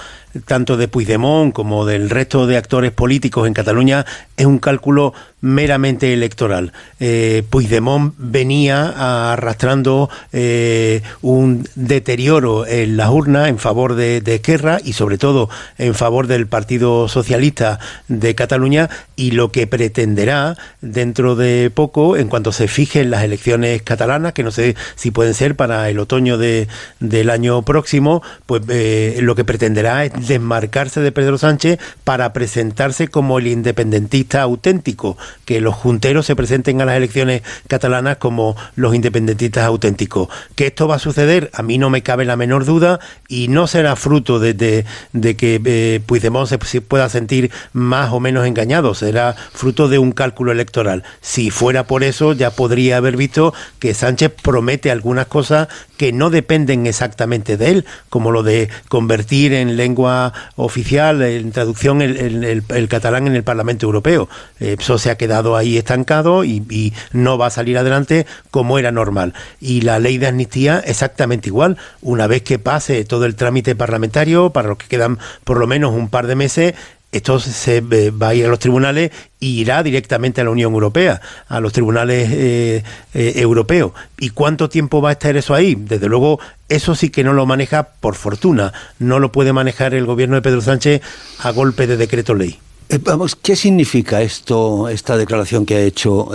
tanto de Puigdemont como del resto de actores políticos en Cataluña es un cálculo meramente electoral. Eh, Puigdemont venía arrastrando eh, un deterioro en las urnas en favor de, de Esquerra y sobre todo en favor del Partido Socialista de Cataluña y lo que pretenderá dentro de poco, en cuanto se fijen las elecciones catalanas, que no sé si pueden ser para el otoño de, del año próximo, pues eh, lo que pretenderá es desmarcarse de Pedro Sánchez para presentarse como el independentista auténtico que los junteros se presenten a las elecciones catalanas como los independentistas auténticos. Que esto va a suceder, a mí no me cabe la menor duda y no será fruto de, de, que eh, Puigdemont se, pueda sentir más o menos engañado, será fruto de un cálculo electoral. Si fuera por eso, ya podría haber visto que Sánchez promete algunas cosas que no dependen exactamente de él, como lo de convertir en lengua oficial, en traducción, el, catalán en el Parlamento Europeo. Eso se ha quedado ahí estancado y, no va a salir adelante como era normal. Y la ley de amnistía exactamente igual. Una vez que pase todo el trámite parlamentario, para los que quedan por lo menos un par de meses, esto se eh, va a ir a los tribunales y irá directamente a la Unión Europea, a los tribunales eh, eh, europeos. ¿Y cuánto tiempo va a estar eso ahí? Desde luego, eso sí que no lo maneja por fortuna, no lo puede manejar el gobierno de Pedro Sánchez a golpe de decreto ley. Vamos, ¿qué significa esto, esta declaración que ha hecho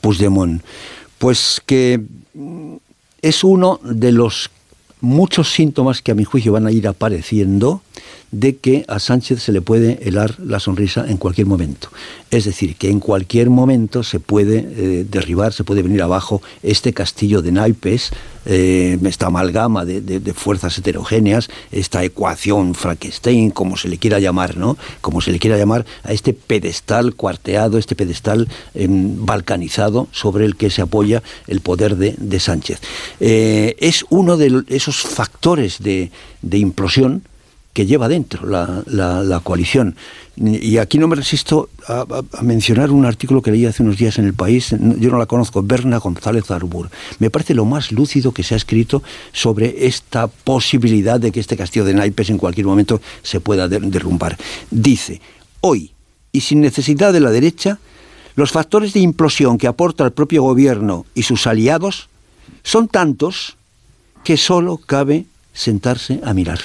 Puigdemont? Pues que mm, es uno de los muchos síntomas que a mi juicio van a ir apareciendo de que a Sánchez se le puede helar la sonrisa en cualquier momento. Es decir, que en cualquier momento se puede eh, derribar, se puede venir abajo este castillo de naipes, eh, esta amalgama de, fuerzas heterogéneas, esta ecuación Frankenstein, como se le quiera llamar, ¿no? Como se le quiera llamar a este pedestal cuarteado, este pedestal em, balcanizado sobre el que se apoya el poder de, Sánchez. Eh, es uno de esos factores de implosión que lleva dentro la, coalición. Y aquí no me resisto a, mencionar un artículo que leí hace unos días en El País, yo no la conozco, Berna González Arbur. Me parece lo más lúcido que se ha escrito sobre esta posibilidad de que este castillo de naipes en cualquier momento se pueda derrumbar. Dice, hoy, y sin necesidad de la derecha, los factores de implosión que aporta el propio gobierno y sus aliados son tantos que solo cabe sentarse a mirar.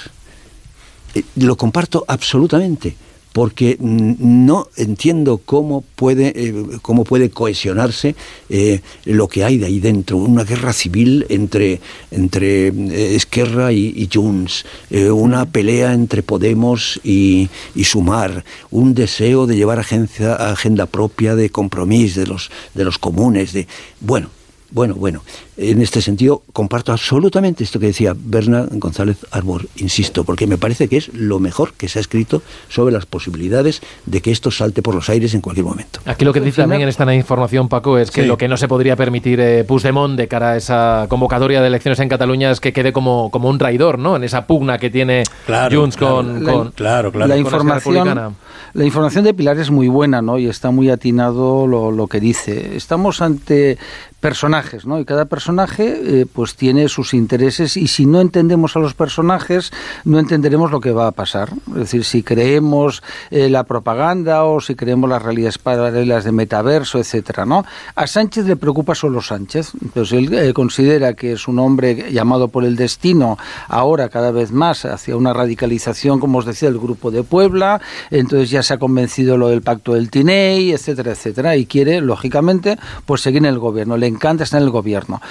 Eh, lo comparto absolutamente porque no entiendo cómo puede, eh, cómo puede cohesionarse eh, lo que hay de ahí dentro, una guerra civil entre, entre Esquerra y, Junts, una pelea entre Podemos y, Sumar, un deseo de llevar agencia, agenda propia de compromiso de los, de los comunes, de bueno, bueno, bueno. En este sentido, comparto absolutamente esto que decía Bernard González Arbor, insisto, porque me parece que es lo mejor que se ha escrito sobre las posibilidades de que esto salte por los aires en cualquier momento. Aquí lo que dice también en esta información, Paco, es que lo que no se podría permitir eh, Puigdemont de cara a esa convocatoria de elecciones en Cataluña es que quede como, como un traidor, ¿no? En esa pugna que tiene Junts con, con, claro, claro. La información, la información de Pilar es muy buena, ¿no? Y está muy atinado lo, lo que dice. Estamos ante personajes, ¿no? Y cada personaje eh, pues tiene sus intereses y si no entendemos a los personajes no entenderemos lo que va a pasar. Es decir, si creemos eh, la propaganda o si creemos las realidades paralelas de metaverso, etcétera, ¿no? A Sánchez le preocupa solo Sánchez. Entonces él eh, considera que es un hombre llamado por el destino ahora cada vez más hacia una radicalización, como os decía, del grupo de Puebla. Entonces ya se ha convencido lo del pacto del Tinei, etcétera, etcétera, y quiere lógicamente pues seguir en el gobierno. Le encanta estar en el gobierno.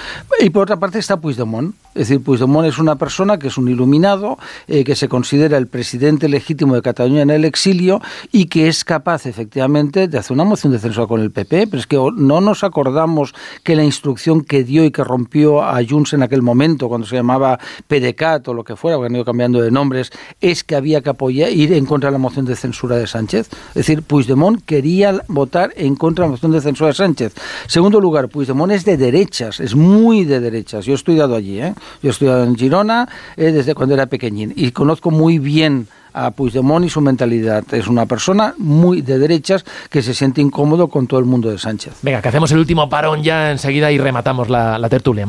Y por otra parte está Puigdemont. Es decir, Puigdemont es una persona que es un iluminado, eh, que se considera el presidente legítimo de Cataluña en el exilio y que es capaz efectivamente de hacer una moción de censura con el PP. Pero es que no nos acordamos que la instrucción que dio y que rompió a Junts en aquel momento, cuando se llamaba PDCAT o lo que fuera, porque han ido cambiando de nombres, es que había que apoyar, ir en contra de la moción de censura de Sánchez. Es decir, Puigdemont quería votar en contra de la moción de censura de Sánchez. Segundo lugar, Puigdemont es de derechas, es muy de derechas. Yo he estudiado allí, ¿eh? Yo he estudiado en Girona eh, desde cuando era pequeñín y conozco muy bien a Puigdemont y su mentalidad. Es una persona muy de derechas que se siente incómodo con todo el mundo de Sánchez. Venga, que hacemos el último parón ya enseguida y rematamos la, la tertulia.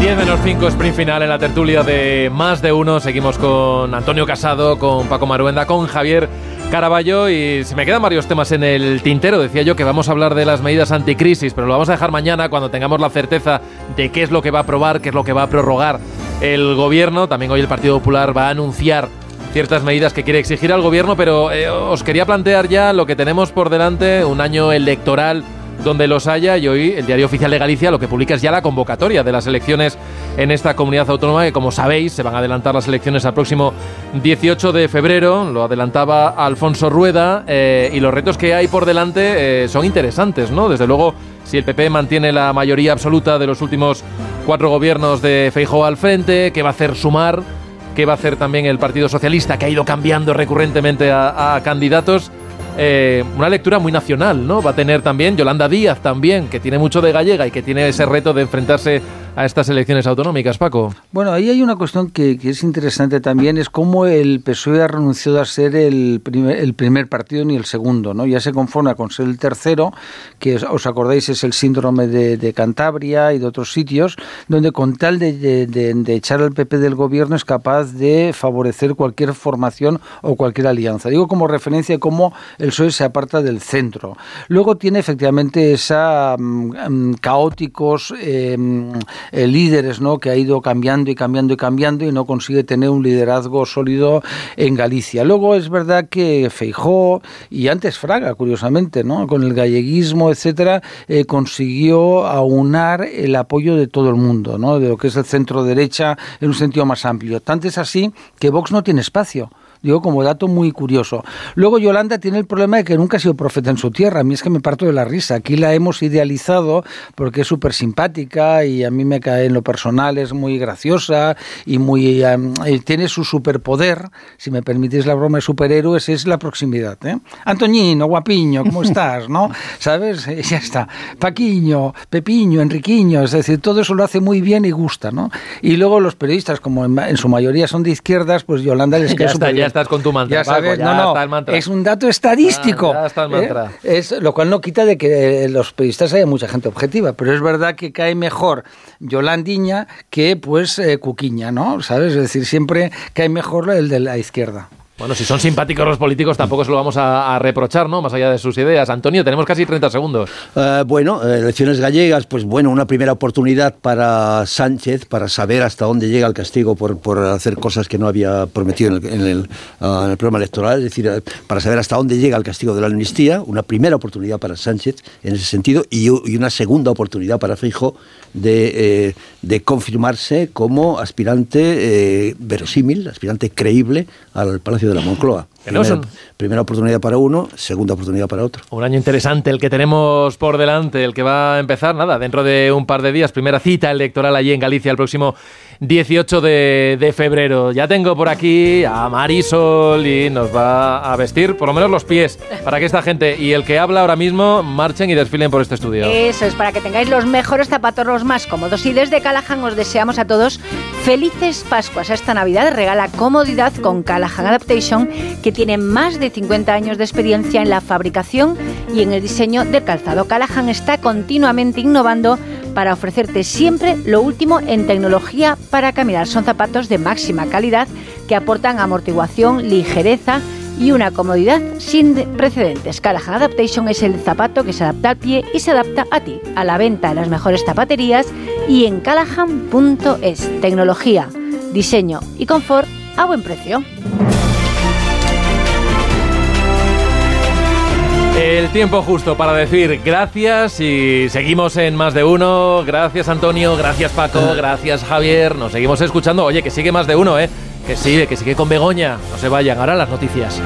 10 menos 5 sprint final en la tertulia de más de uno. Seguimos con Antonio Casado, con Paco Maruenda, con Javier Caraballo y se me quedan varios temas en el tintero. Decía yo que vamos a hablar de las medidas anticrisis, pero lo vamos a dejar mañana cuando tengamos la certeza de qué es lo que va a aprobar, qué es lo que va a prorrogar el gobierno. También hoy el Partido Popular va a anunciar ciertas medidas que quiere exigir al gobierno, pero eh, os quería plantear ya lo que tenemos por delante, un año electoral donde los haya y hoy el Diario Oficial de Galicia lo que publica es ya la convocatoria de las elecciones en esta comunidad autónoma que como sabéis se van a adelantar las elecciones al próximo 18 de febrero, lo adelantaba Alfonso Rueda eh, y los retos que hay por delante eh, son interesantes, ¿no? Desde luego si el PP mantiene la mayoría absoluta de los últimos cuatro gobiernos de Feijóo al frente, ¿qué va a hacer Sumar? ¿Qué va a hacer también el Partido Socialista, que ha ido cambiando recurrentemente a candidatos? Eh, una lectura muy nacional, ¿no? Va a tener también Yolanda Díaz también, que tiene mucho de gallega y que tiene ese reto de enfrentarse a estas elecciones autonómicas, Paco. Bueno, ahí hay una cuestión que, es interesante también, es cómo el PSOE ha renunciado a ser el primer, el primer partido ni el segundo, ¿no? Ya se conforma con ser el tercero, que os acordáis es el síndrome de, Cantabria y de otros sitios, donde con tal de, echar al PP del gobierno es capaz de favorecer cualquier formación o cualquier alianza. Digo como referencia cómo el PSOE se aparta del centro. Luego tiene efectivamente esa mm, caóticos eh, eh, líderes, ¿no? Que ha ido cambiando y cambiando y cambiando y no consigue tener un liderazgo sólido en Galicia. Luego es verdad que Feijó y antes Fraga, curiosamente, ¿no? Con el galleguismo, etcétera, eh, consiguió aunar el apoyo de todo el mundo, ¿no? De lo que es el centro derecha en un sentido más amplio. Tanto es así que Vox no tiene espacio. Digo, como dato muy curioso. Luego Yolanda tiene el problema de que nunca ha sido profeta en su tierra. A mí es que me parto de la risa. Aquí la hemos idealizado porque es súper simpática y a mí me cae en lo personal, es muy graciosa y muy tiene su superpoder, si me permitís la broma de superhéroes, es la proximidad. ¿eh? Antoñino, guapiño, ¿cómo estás? ¿No? ¿Sabes? Ya está. Paquiño, Pepiño, Enriquiño, es decir, todo eso lo hace muy bien y gusta, ¿no? Y luego los periodistas, como en, su mayoría son de izquierdas, pues Yolanda les queda súper bien estás con tu mantra. Ya sabes, no, no, es un dato estadístico. Ah, ya está el mantra. ¿eh? Es, lo cual no quita de que los periodistas haya mucha gente objetiva, pero es verdad que cae mejor Yolandiña que pues eh, Cuquiña, ¿no? ¿Sabes? Es decir, siempre cae mejor el de la izquierda. Bueno, si son simpáticos los políticos tampoco se lo vamos a, reprochar, ¿no? Más allá de sus ideas. Antonio, tenemos casi 30 segundos. Eh, bueno, elecciones gallegas, pues bueno, una primera oportunidad para Sánchez para saber hasta dónde llega el castigo por, por hacer cosas que no había prometido en el, ah, programa electoral, es decir, eh, para saber hasta dónde llega el castigo de la amnistía, una primera oportunidad para Sánchez en ese sentido y, una segunda oportunidad para Fijo de, eh, de confirmarse como aspirante verosímil, aspirante creíble al Palacio de la Moncloa. Primera, oportunidad para uno, segunda oportunidad para otro. Un año interesante el que tenemos por delante, el que va a empezar, nada, dentro de un par de días, primera cita electoral allí en Galicia el próximo 18 de, febrero. Ya tengo por aquí a Marisol y nos va a vestir por lo menos los pies para que esta gente y el que habla ahora mismo marchen y desfilen por este estudio. Eso es, para que tengáis los mejores zapatos, los más cómodos. Y desde Callahan os deseamos a todos felices Pascuas. Esta Navidad regala comodidad con Callahan Adaptation, que tiene más de 50 años de experiencia en la fabricación y en el diseño de calzado. Callahan está continuamente innovando para ofrecerte siempre lo último en tecnología para caminar. Son zapatos de máxima calidad que aportan amortiguación, ligereza y una comodidad sin precedentes. Callahan Adaptation es el zapato que se adapta al pie y se adapta a ti. A la venta en las mejores zapaterías y en callahan.es. Tecnología, diseño y confort a buen precio. El tiempo justo para decir gracias y seguimos en más de uno. Gracias Antonio, gracias Paco, gracias Javier. Nos seguimos escuchando. Oye, que sigue más de uno, ¿eh? Que sigue, que sigue con Begoña. No se vayan, ahora las noticias.